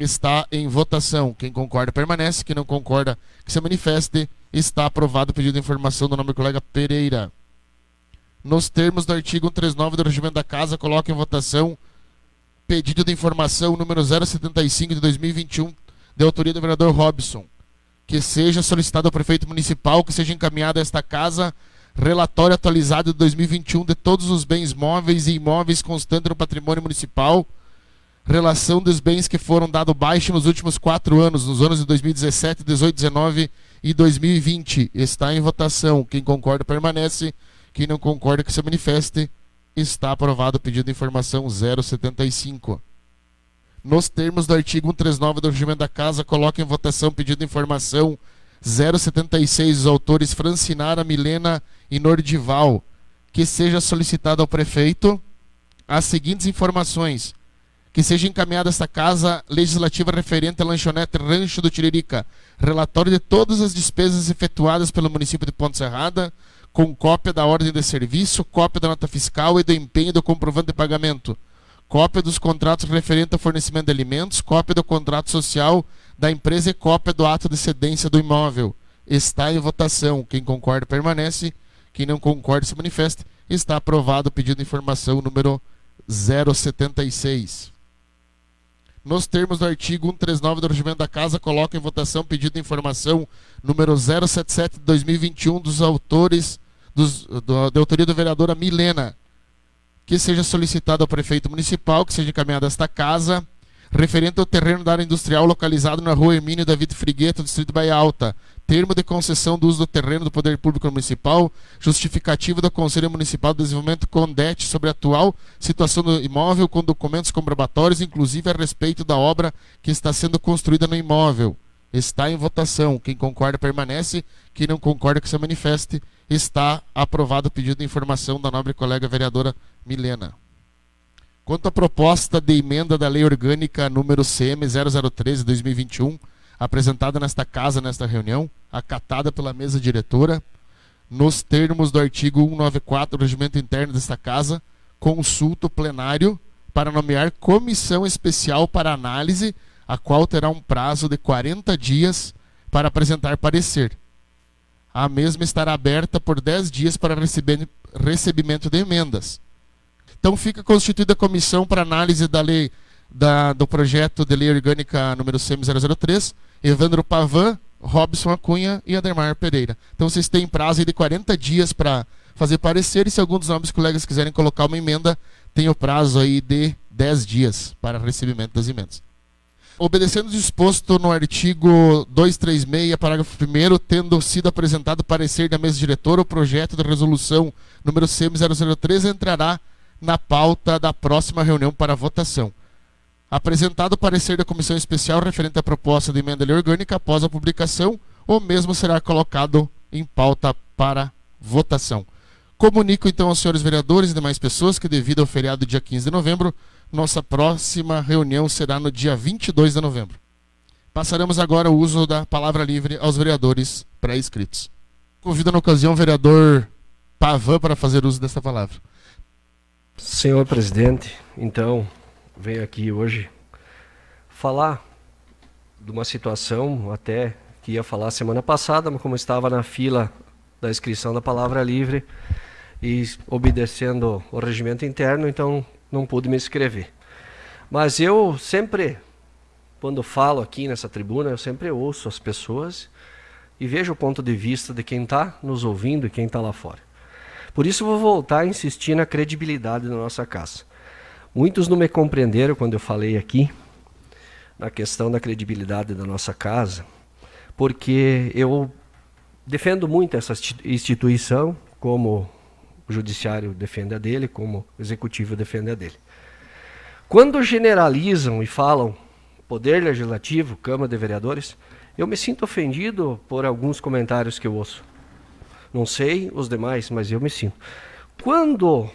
Está em votação. Quem concorda permanece, quem não concorda que se manifeste. Está aprovado o pedido de informação do nome do colega Pereira nos termos do artigo 139 do Regimento da Casa, coloca em votação pedido de informação número 075 de 2021, de autoria do vereador Robson, que seja solicitado ao prefeito municipal que seja encaminhado a esta casa relatório atualizado de 2021 de todos os bens móveis e imóveis constantes no patrimônio municipal, relação dos bens que foram dado baixo nos últimos quatro anos, nos anos de 2017, 18, 19 e 2020. Está em votação. Quem concorda permanece. Quem não concorda que se manifeste. Está aprovado o pedido de informação 075. Nos termos do artigo 139 do Regimento da Casa, coloca em votação pedido de informação 076 dos autores Francinara, Milena e Nordival, que seja solicitado ao prefeito as seguintes informações. Que seja encaminhada esta casa legislativa referente à lanchonete Rancho do Tiririca, relatório de todas as despesas efetuadas pelo município de Ponte Serrada, com cópia da ordem de serviço, cópia da nota fiscal e do empenho do comprovante de pagamento, cópia dos contratos referentes ao fornecimento de alimentos, cópia do contrato social da empresa e cópia do ato de cedência do imóvel. Está em votação. Quem concorda permanece, quem não concorda se manifesta. Está aprovado o pedido de informação número 076. Nos termos do artigo 139 do Regimento da Casa, coloca em votação pedido de informação número 077 de 2021 dos autores dos, do, da autoria da vereadora Milena, que seja solicitado ao prefeito municipal que seja encaminhada esta casa referente ao terreno da área industrial localizado na rua Hermínio David Frigueto, distrito Bahia Alta. Termo de concessão do uso do terreno do Poder Público Municipal, justificativa do Conselho Municipal de Desenvolvimento CONDET sobre a atual situação do imóvel com documentos comprobatórios, inclusive a respeito da obra que está sendo construída no imóvel. Está em votação. Quem concorda permanece, quem não concorda que se manifeste. Está aprovado o pedido de informação da nobre colega vereadora Milena. Quanto à proposta de emenda da Lei Orgânica número CM 0013 2021, apresentada nesta casa nesta reunião, acatada pela mesa diretora, nos termos do artigo 194 do regimento interno desta casa, consulta o plenário para nomear comissão especial para análise, a qual terá um prazo de 40 dias para apresentar parecer. A mesma estará aberta por 10 dias para recebimento de emendas então fica constituída a comissão para análise da lei da, do projeto de lei orgânica número CM003, Evandro Pavan, Robson Acunha e Ademar Pereira. Então vocês têm prazo de 40 dias para fazer parecer e se algum dos nossos colegas quiserem colocar uma emenda, tem o prazo aí de 10 dias para recebimento das emendas. Obedecendo o disposto no artigo 236, parágrafo 1 tendo sido apresentado parecer da mesa diretora, o projeto de resolução número CM003 entrará na pauta da próxima reunião para votação. Apresentado o parecer da comissão especial referente à proposta de emenda orgânica após a publicação, o mesmo será colocado em pauta para votação. Comunico então aos senhores vereadores e demais pessoas que, devido ao feriado dia 15 de novembro, nossa próxima reunião será no dia 22 de novembro. Passaremos agora o uso da palavra livre aos vereadores pré-inscritos. Convido na ocasião o vereador Pavan para fazer uso desta palavra. Senhor presidente, então venho aqui hoje falar de uma situação até que ia falar semana passada, mas como estava na fila da inscrição da palavra livre e obedecendo o regimento interno, então não pude me inscrever. Mas eu sempre, quando falo aqui nessa tribuna, eu sempre ouço as pessoas e vejo o ponto de vista de quem está nos ouvindo e quem está lá fora. Por isso vou voltar a insistir na credibilidade da nossa casa. Muitos não me compreenderam quando eu falei aqui na questão da credibilidade da nossa casa, porque eu defendo muito essa instituição, como judiciário defende a dele, como o executivo defende a dele. Quando generalizam e falam poder legislativo, Câmara de Vereadores, eu me sinto ofendido por alguns comentários que eu ouço. Não sei os demais, mas eu me sinto. Quando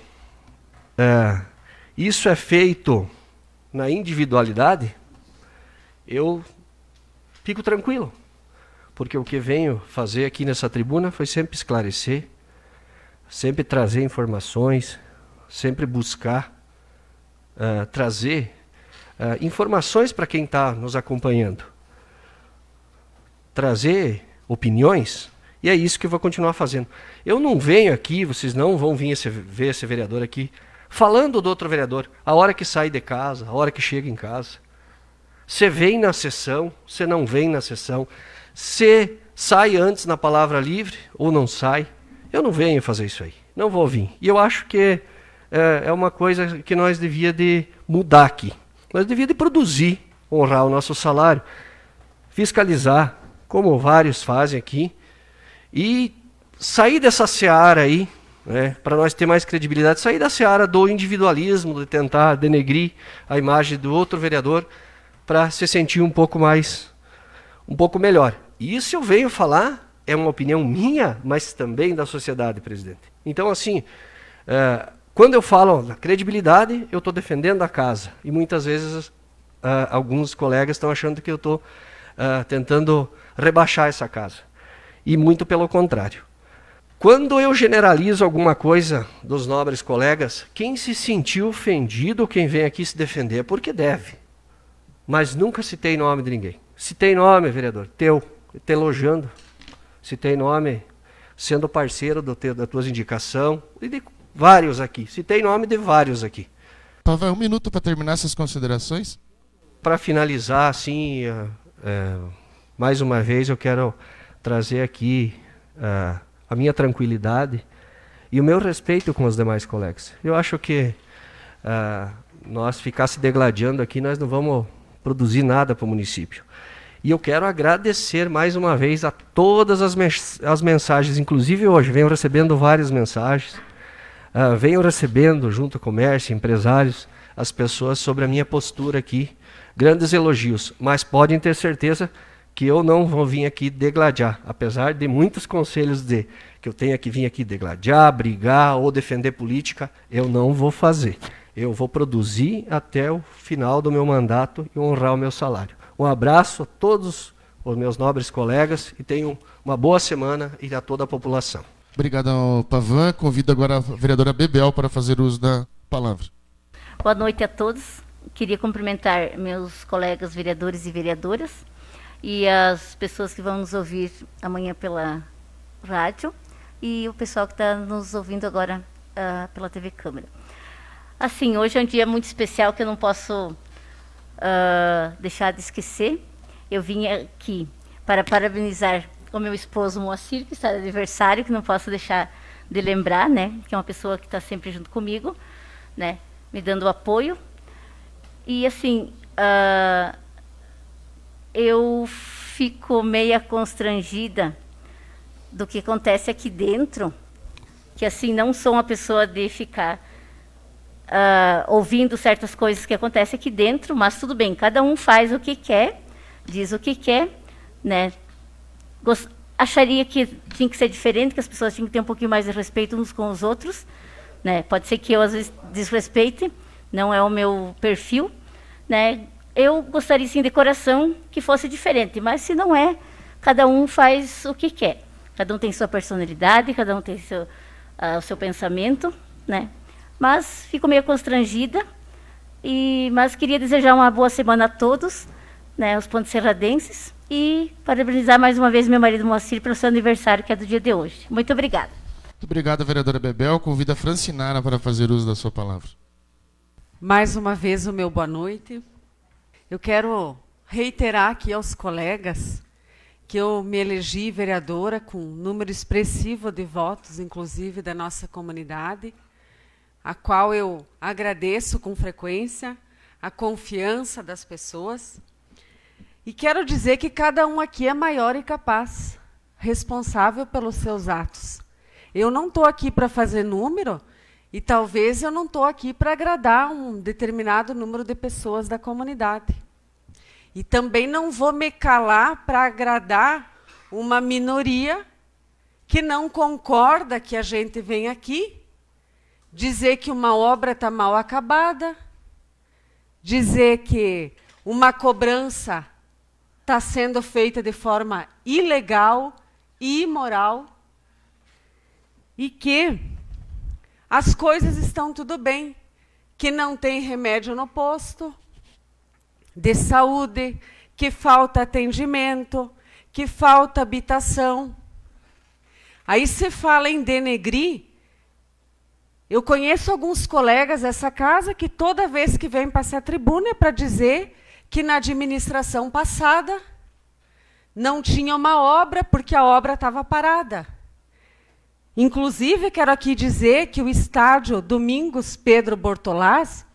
é, isso é feito na individualidade, eu fico tranquilo. Porque o que venho fazer aqui nessa tribuna foi sempre esclarecer, sempre trazer informações, sempre buscar uh, trazer uh, informações para quem está nos acompanhando. Trazer opiniões e é isso que eu vou continuar fazendo. Eu não venho aqui, vocês não vão vir esse, ver esse vereador aqui falando do outro vereador, a hora que sai de casa, a hora que chega em casa. Você vem na sessão, você não vem na sessão. Você sai antes na palavra livre ou não sai. Eu não venho fazer isso aí. Não vou vir. E eu acho que é, é uma coisa que nós devia de mudar aqui. Nós devia de produzir, honrar o nosso salário, fiscalizar, como vários fazem aqui, e sair dessa seara aí, né, para nós ter mais credibilidade, sair da seara do individualismo, de tentar denegrir a imagem do outro vereador, para se sentir um pouco mais, um pouco melhor. Isso eu venho falar, é uma opinião minha, mas também da sociedade, presidente. Então, assim, é, quando eu falo da credibilidade, eu estou defendendo a casa. E muitas vezes uh, alguns colegas estão achando que eu estou uh, tentando rebaixar essa casa e muito pelo contrário. Quando eu generalizo alguma coisa dos nobres colegas, quem se sentiu ofendido, quem vem aqui se defender, é porque deve. Mas nunca citei nome de ninguém. Citei nome, vereador, teu, te elogiando. Citei nome, sendo parceiro do teu, da tua indicação e de vários aqui. Citei nome de vários aqui. Pavel, um minuto para terminar essas considerações. Para finalizar, assim, é, é, mais uma vez eu quero trazer aqui é, a minha tranquilidade e o meu respeito com os demais colegas. Eu acho que nós ficar se degladiando aqui, nós não vamos produzir nada para o município. E eu quero agradecer mais uma vez a todas as, mens as mensagens, inclusive hoje, venho recebendo várias mensagens, uh, venho recebendo, junto ao comércio, empresários, as pessoas sobre a minha postura aqui. Grandes elogios, mas podem ter certeza que eu não vou vir aqui degladiar, apesar de muitos conselhos de que eu tenha que vir aqui degladiar, brigar ou defender política, eu não vou fazer. Eu vou produzir até o final do meu mandato e honrar o meu salário. Um abraço a todos os meus nobres colegas e tenham uma boa semana e a toda a população. Obrigado, Pavan. Convido agora a vereadora Bebel para fazer uso da palavra. Boa noite a todos. Queria cumprimentar meus colegas vereadores e vereadoras e as pessoas que vão nos ouvir amanhã pela rádio e o pessoal que está nos ouvindo agora uh, pela TV Câmara. Assim, hoje é um dia muito especial que eu não posso uh, deixar de esquecer. Eu vim aqui para parabenizar o meu esposo Moacir, que está de aniversário, que não posso deixar de lembrar, né? Que é uma pessoa que está sempre junto comigo, né? Me dando apoio. E assim, uh, eu fico meia constrangida do que acontece aqui dentro, que assim não sou uma pessoa de ficar uh, ouvindo certas coisas que acontecem aqui dentro, mas tudo bem, cada um faz o que quer, diz o que quer, né? Gost acharia que tinha que ser diferente, que as pessoas tinham que ter um pouquinho mais de respeito uns com os outros, né? Pode ser que eu às vezes desrespeite, não é o meu perfil, né? Eu gostaria sim de coração que fosse diferente, mas se não é, cada um faz o que quer. Cada um tem sua personalidade, cada um tem seu, uh, o seu pensamento, né? Mas fico meio constrangida, e, mas queria desejar uma boa semana a todos, né, os pontos serradenses, e parabenizar mais uma vez meu marido Moacir pelo seu aniversário, que é do dia de hoje. Muito obrigada. Muito obrigado, vereadora Bebel. Convido a Francinara para fazer uso da sua palavra. Mais uma vez o meu boa noite. Eu quero reiterar aqui aos colegas que eu me elegi vereadora com um número expressivo de votos, inclusive da nossa comunidade, a qual eu agradeço com frequência a confiança das pessoas. E quero dizer que cada um aqui é maior e capaz, responsável pelos seus atos. Eu não estou aqui para fazer número e talvez eu não estou aqui para agradar um determinado número de pessoas da comunidade. E também não vou me calar para agradar uma minoria que não concorda que a gente vem aqui dizer que uma obra está mal acabada, dizer que uma cobrança está sendo feita de forma ilegal e imoral e que as coisas estão tudo bem, que não tem remédio no posto de saúde, que falta atendimento, que falta habitação. Aí se fala em denegrir. Eu conheço alguns colegas dessa casa que toda vez que vem passar a tribuna é para dizer que na administração passada não tinha uma obra porque a obra estava parada. Inclusive, quero aqui dizer que o estádio Domingos Pedro Bortolás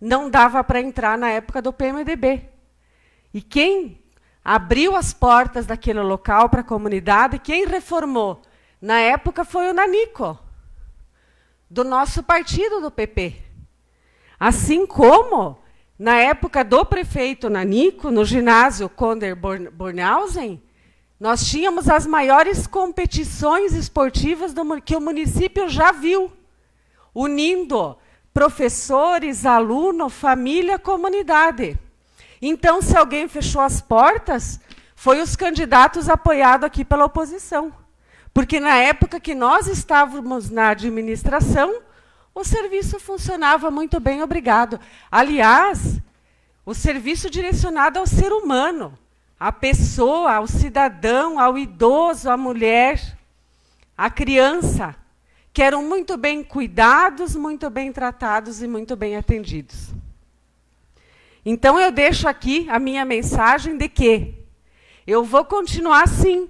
não dava para entrar na época do PMDB. E quem abriu as portas daquele local para a comunidade, quem reformou na época foi o Nanico, do nosso partido do PP. Assim como na época do prefeito Nanico, no ginásio Konder Bornhausen, nós tínhamos as maiores competições esportivas do, que o município já viu, unindo professores, aluno, família, comunidade. Então, se alguém fechou as portas, foi os candidatos apoiados aqui pela oposição. Porque na época que nós estávamos na administração, o serviço funcionava muito bem, obrigado. Aliás, o serviço direcionado ao ser humano à pessoa, ao cidadão, ao idoso, à mulher, à criança, que eram muito bem cuidados, muito bem tratados e muito bem atendidos. Então eu deixo aqui a minha mensagem de que eu vou continuar sim,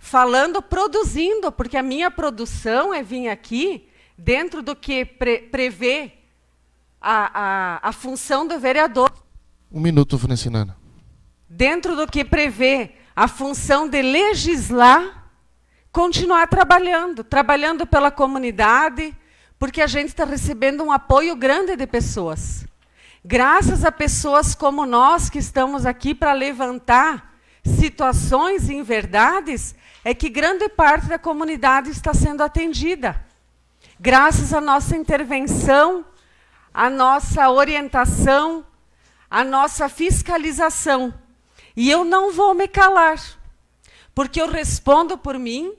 falando, produzindo, porque a minha produção é vir aqui dentro do que pre prevê a, a, a função do vereador. Um minuto, Francinana. Dentro do que prevê a função de legislar, continuar trabalhando, trabalhando pela comunidade, porque a gente está recebendo um apoio grande de pessoas. Graças a pessoas como nós que estamos aqui para levantar situações e verdades, é que grande parte da comunidade está sendo atendida. Graças à nossa intervenção, à nossa orientação, à nossa fiscalização. E eu não vou me calar, porque eu respondo por mim,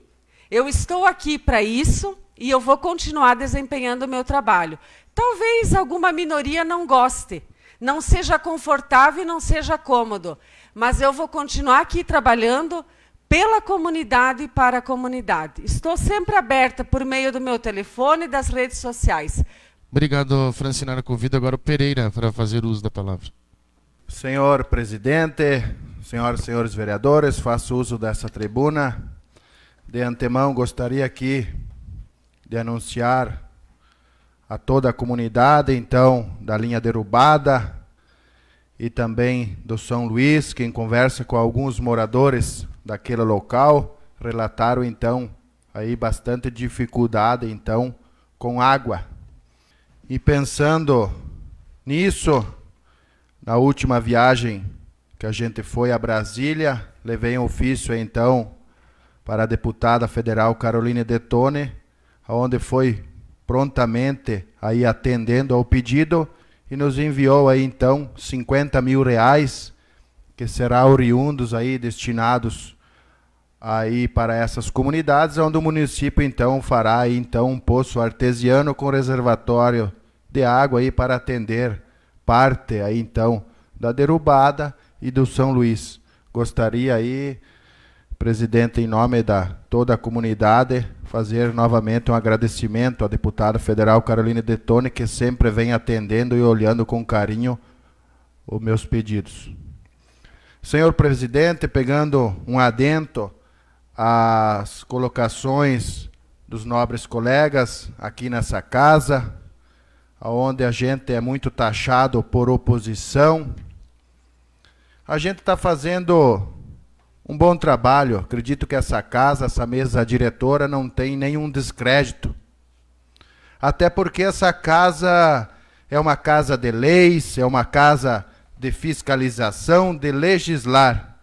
eu estou aqui para isso e eu vou continuar desempenhando o meu trabalho. Talvez alguma minoria não goste, não seja confortável e não seja cômodo, mas eu vou continuar aqui trabalhando pela comunidade e para a comunidade. Estou sempre aberta por meio do meu telefone e das redes sociais. Obrigado, Francinara. Convido agora o Pereira para fazer uso da palavra. Senhor presidente, senhoras e senhores vereadores, faço uso dessa tribuna. De antemão, gostaria aqui de anunciar a toda a comunidade, então, da linha derrubada e também do São Luís, quem conversa com alguns moradores daquele local, relataram então aí bastante dificuldade então com água. E pensando nisso, na última viagem que a gente foi a Brasília, levei um ofício então para a deputada federal Caroline Detone, onde foi prontamente aí atendendo ao pedido e nos enviou aí então 50 mil reais que será oriundos aí destinados aí para essas comunidades, onde o município então fará aí então um poço artesiano com reservatório de água aí para atender parte aí então da derrubada e do São Luís. Gostaria aí, presidente, em nome da toda a comunidade, fazer novamente um agradecimento à deputada federal Caroline Detone, que sempre vem atendendo e olhando com carinho os meus pedidos. Senhor presidente, pegando um adento às colocações dos nobres colegas aqui nessa casa, onde a gente é muito taxado por oposição. A gente está fazendo um bom trabalho. Acredito que essa casa, essa mesa diretora, não tem nenhum descrédito. Até porque essa casa é uma casa de leis, é uma casa de fiscalização, de legislar.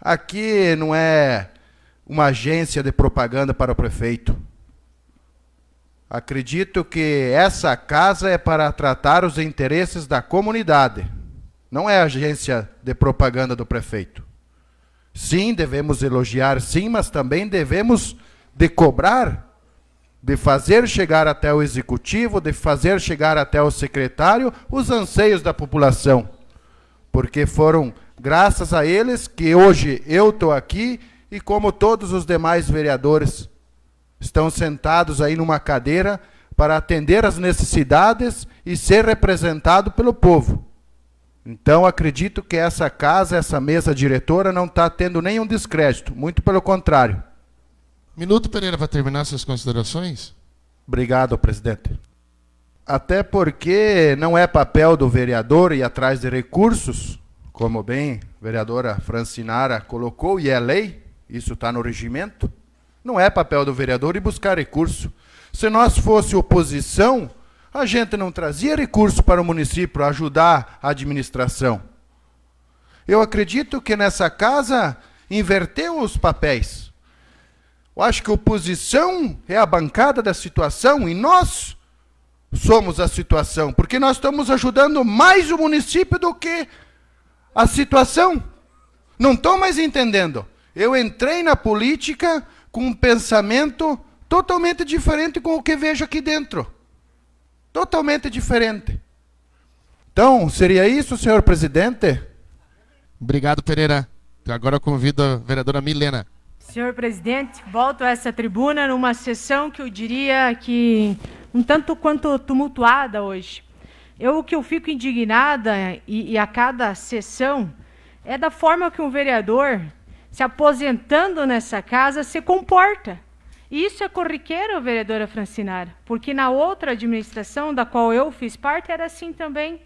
Aqui não é uma agência de propaganda para o prefeito. Acredito que essa casa é para tratar os interesses da comunidade, não é agência de propaganda do prefeito. Sim, devemos elogiar, sim, mas também devemos de cobrar, de fazer chegar até o executivo, de fazer chegar até o secretário os anseios da população. Porque foram graças a eles que hoje eu estou aqui e como todos os demais vereadores estão sentados aí numa cadeira para atender as necessidades e ser representado pelo povo. Então acredito que essa casa, essa mesa diretora não está tendo nenhum descrédito, muito pelo contrário. Minuto Pereira para terminar suas considerações. Obrigado, presidente. Até porque não é papel do vereador ir atrás de recursos, como bem a vereadora Francinara colocou, e é lei, isso está no regimento. Não é papel do vereador ir buscar recurso. Se nós fosse oposição, a gente não trazia recurso para o município ajudar a administração. Eu acredito que nessa casa inverteu os papéis. Eu acho que oposição é a bancada da situação e nós somos a situação, porque nós estamos ajudando mais o município do que a situação. Não estou mais entendendo. Eu entrei na política com um pensamento totalmente diferente com o que vejo aqui dentro. Totalmente diferente. Então, seria isso, senhor presidente? Obrigado, Pereira. Agora eu convido a vereadora Milena. Senhor presidente, volto a essa tribuna numa sessão que eu diria que um tanto quanto tumultuada hoje. Eu o que eu fico indignada e, e a cada sessão é da forma que um vereador se aposentando nessa casa se comporta. Isso é corriqueiro, vereadora Francinara, porque na outra administração da qual eu fiz parte era assim também.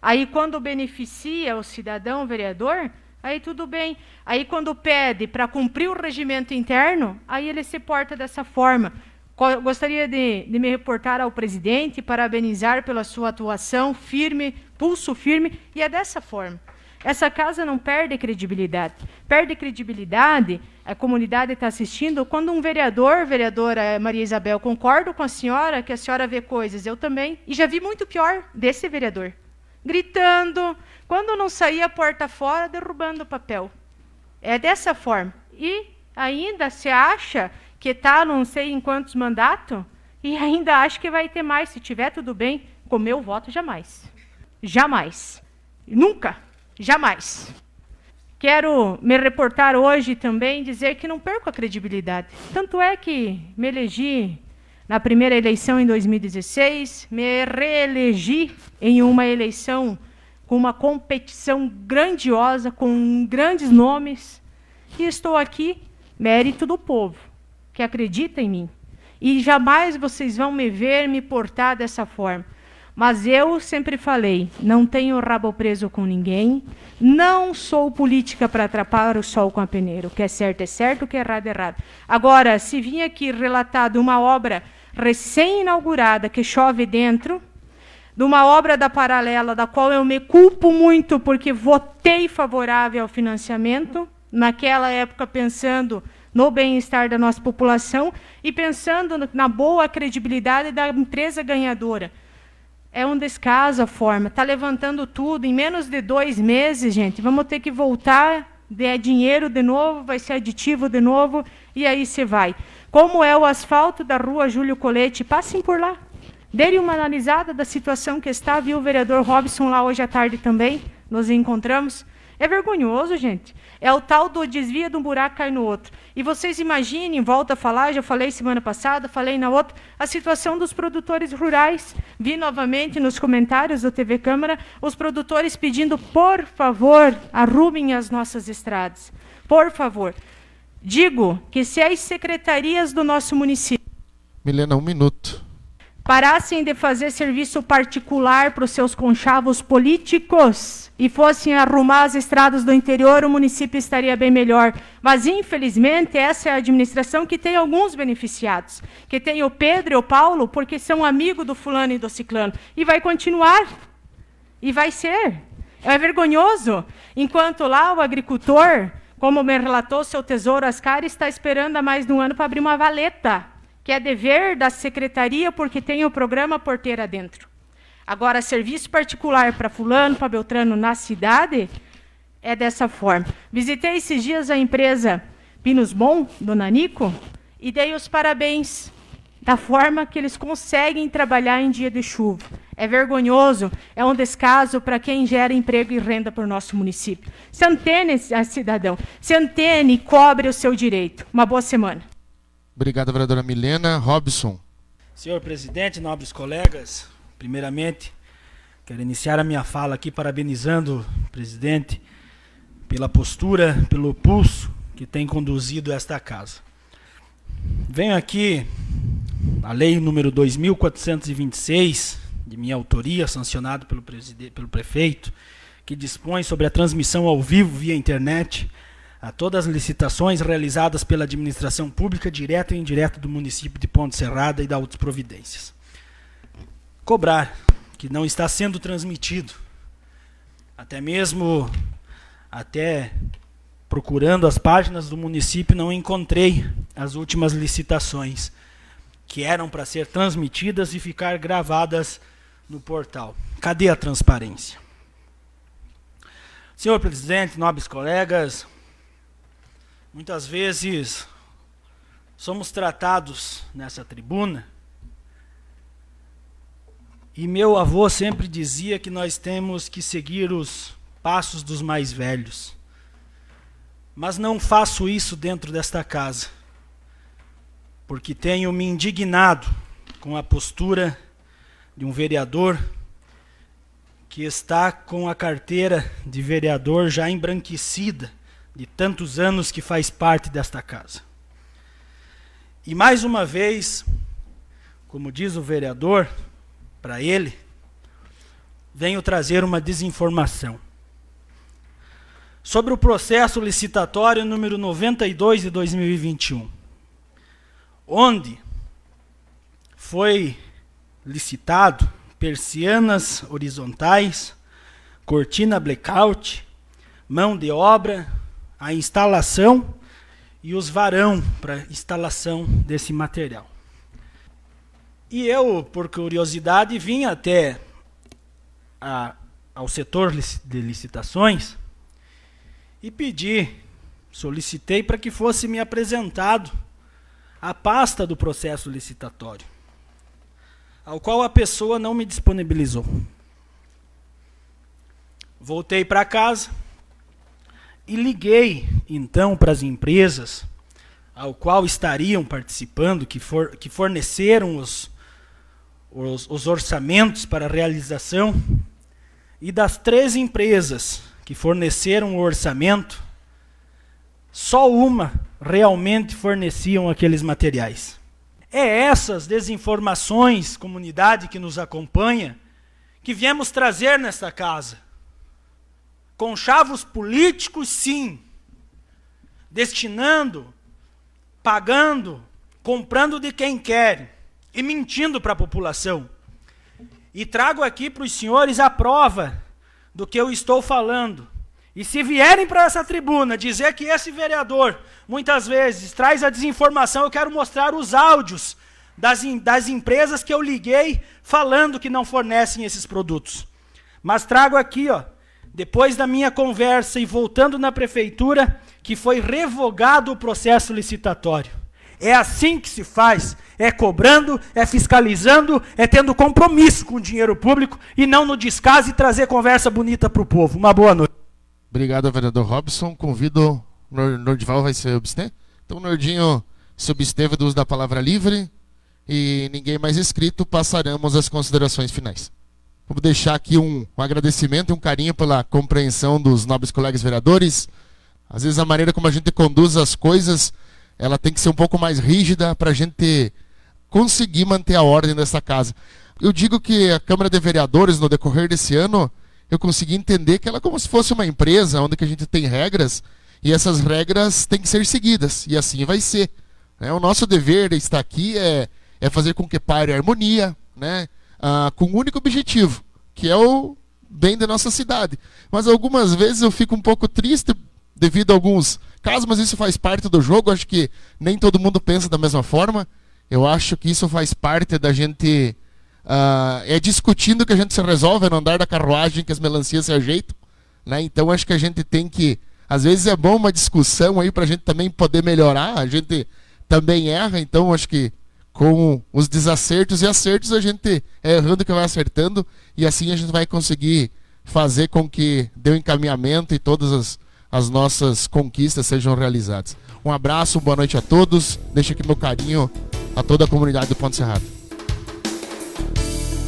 Aí quando beneficia o cidadão vereador, aí tudo bem. Aí quando pede para cumprir o regimento interno, aí ele se porta dessa forma. Gostaria de, de, me reportar ao presidente, parabenizar pela sua atuação firme, pulso firme, e é dessa forma. Essa casa não perde credibilidade. Perde credibilidade, a comunidade está assistindo, quando um vereador, vereadora Maria Isabel, concordo com a senhora que a senhora vê coisas, eu também, e já vi muito pior desse vereador. Gritando, quando não saía porta fora, derrubando papel. É dessa forma. E ainda se acha que está não sei em quantos mandatos e ainda acha que vai ter mais. Se tiver tudo bem, com meu voto, jamais. Jamais. Nunca. Jamais. Quero me reportar hoje também dizer que não perco a credibilidade. Tanto é que me elegi na primeira eleição em 2016, me reelegi em uma eleição com uma competição grandiosa, com grandes nomes, e estou aqui mérito do povo que acredita em mim. E jamais vocês vão me ver me portar dessa forma. Mas eu sempre falei: não tenho rabo preso com ninguém, não sou política para atrapalhar o sol com a peneira. O que é certo é certo, o que é errado é errado. Agora, se vim aqui relatado uma obra recém-inaugurada que chove dentro, de uma obra da paralela, da qual eu me culpo muito porque votei favorável ao financiamento, naquela época pensando no bem-estar da nossa população e pensando na boa credibilidade da empresa ganhadora. É um descaso a forma. Está levantando tudo. Em menos de dois meses, gente, vamos ter que voltar. É dinheiro de novo, vai ser aditivo de novo, e aí você vai. Como é o asfalto da rua Júlio Colete? Passem por lá. Dêem uma analisada da situação que está. Viu o vereador Robson lá hoje à tarde também. Nos encontramos. É vergonhoso, gente. É o tal do desvia de um buraco cai no outro. E vocês imaginem, volta a falar, já falei semana passada, falei na outra, a situação dos produtores rurais. Vi novamente nos comentários do TV Câmara os produtores pedindo, por favor, arrumem as nossas estradas. Por favor. Digo que se as secretarias do nosso município. Milena, um minuto parassem de fazer serviço particular para os seus conchavos políticos e fossem arrumar as estradas do interior, o município estaria bem melhor. Mas, infelizmente, essa é a administração que tem alguns beneficiados, que tem o Pedro e o Paulo, porque são amigos do fulano e do ciclano. E vai continuar. E vai ser. É vergonhoso. Enquanto lá o agricultor, como me relatou seu tesouro Ascar, está esperando há mais de um ano para abrir uma valeta que é dever da secretaria porque tem o programa Porteira dentro. Agora, serviço particular para fulano, para Beltrano na cidade, é dessa forma. Visitei esses dias a empresa Pinos Bom, do Nanico, e dei os parabéns da forma que eles conseguem trabalhar em dia de chuva. É vergonhoso, é um descaso para quem gera emprego e renda para o nosso município. Se antene, cidadão, se antene e cobre o seu direito. Uma boa semana. Obrigado, vereadora Milena. Robson. Senhor presidente, nobres colegas, primeiramente, quero iniciar a minha fala aqui parabenizando o presidente pela postura, pelo pulso que tem conduzido esta casa. Venho aqui a lei número 2426, de minha autoria, sancionado pelo, pelo prefeito, que dispõe sobre a transmissão ao vivo via internet a todas as licitações realizadas pela administração pública, direta e indireta do município de Ponte Serrada e da outras providências. Cobrar que não está sendo transmitido, até mesmo até procurando as páginas do município não encontrei as últimas licitações que eram para ser transmitidas e ficar gravadas no portal. Cadê a transparência? Senhor presidente, nobres colegas, Muitas vezes somos tratados nessa tribuna e meu avô sempre dizia que nós temos que seguir os passos dos mais velhos. Mas não faço isso dentro desta casa, porque tenho me indignado com a postura de um vereador que está com a carteira de vereador já embranquecida de tantos anos que faz parte desta casa. E mais uma vez, como diz o vereador, para ele, venho trazer uma desinformação. Sobre o processo licitatório número 92 de 2021, onde foi licitado persianas horizontais, cortina blackout, mão de obra, a instalação e os varão para instalação desse material. E eu, por curiosidade, vim até a, ao setor de licitações e pedi, solicitei para que fosse me apresentado a pasta do processo licitatório ao qual a pessoa não me disponibilizou. Voltei para casa e liguei então para as empresas ao qual estariam participando, que, for, que forneceram os, os, os orçamentos para a realização, e das três empresas que forneceram o orçamento, só uma realmente forneciam aqueles materiais. É essas desinformações, comunidade que nos acompanha, que viemos trazer nesta casa. Conchavos políticos, sim. Destinando, pagando, comprando de quem quer e mentindo para a população. E trago aqui para os senhores a prova do que eu estou falando. E se vierem para essa tribuna dizer que esse vereador, muitas vezes, traz a desinformação, eu quero mostrar os áudios das, das empresas que eu liguei falando que não fornecem esses produtos. Mas trago aqui, ó, depois da minha conversa e voltando na prefeitura, que foi revogado o processo licitatório. É assim que se faz. É cobrando, é fiscalizando, é tendo compromisso com o dinheiro público e não no descaso e trazer conversa bonita para o povo. Uma boa noite. Obrigado, vereador Robson. Convido. Nordival vai se abster? Então, Nordinho se absteve do uso da palavra livre e ninguém mais inscrito, passaremos às considerações finais. Vou deixar aqui um, um agradecimento e um carinho pela compreensão dos nobres colegas vereadores. Às vezes a maneira como a gente conduz as coisas, ela tem que ser um pouco mais rígida para a gente conseguir manter a ordem dessa casa. Eu digo que a Câmara de Vereadores, no decorrer desse ano, eu consegui entender que ela é como se fosse uma empresa onde que a gente tem regras e essas regras têm que ser seguidas e assim vai ser. Né? O nosso dever de estar aqui é, é fazer com que pare a harmonia, né? Ah, com um único objetivo, que é o bem da nossa cidade. Mas algumas vezes eu fico um pouco triste devido a alguns casos, mas isso faz parte do jogo. Acho que nem todo mundo pensa da mesma forma. Eu acho que isso faz parte da gente Uh, é discutindo que a gente se resolve, é no andar da carruagem que as melancias se ajeitam. Né? Então acho que a gente tem que. Às vezes é bom uma discussão aí para a gente também poder melhorar. A gente também erra, então acho que com os desacertos e acertos a gente é errando que vai acertando e assim a gente vai conseguir fazer com que dê um encaminhamento e todas as, as nossas conquistas sejam realizadas. Um abraço, boa noite a todos. Deixo aqui meu carinho a toda a comunidade do Ponto Cerrado.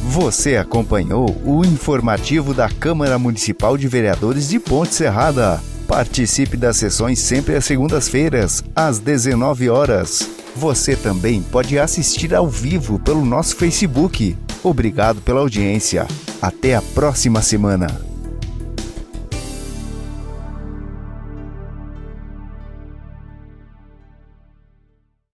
Você acompanhou o informativo da Câmara Municipal de Vereadores de Ponte Serrada. Participe das sessões sempre às segundas-feiras, às 19 horas. Você também pode assistir ao vivo pelo nosso Facebook. Obrigado pela audiência. Até a próxima semana.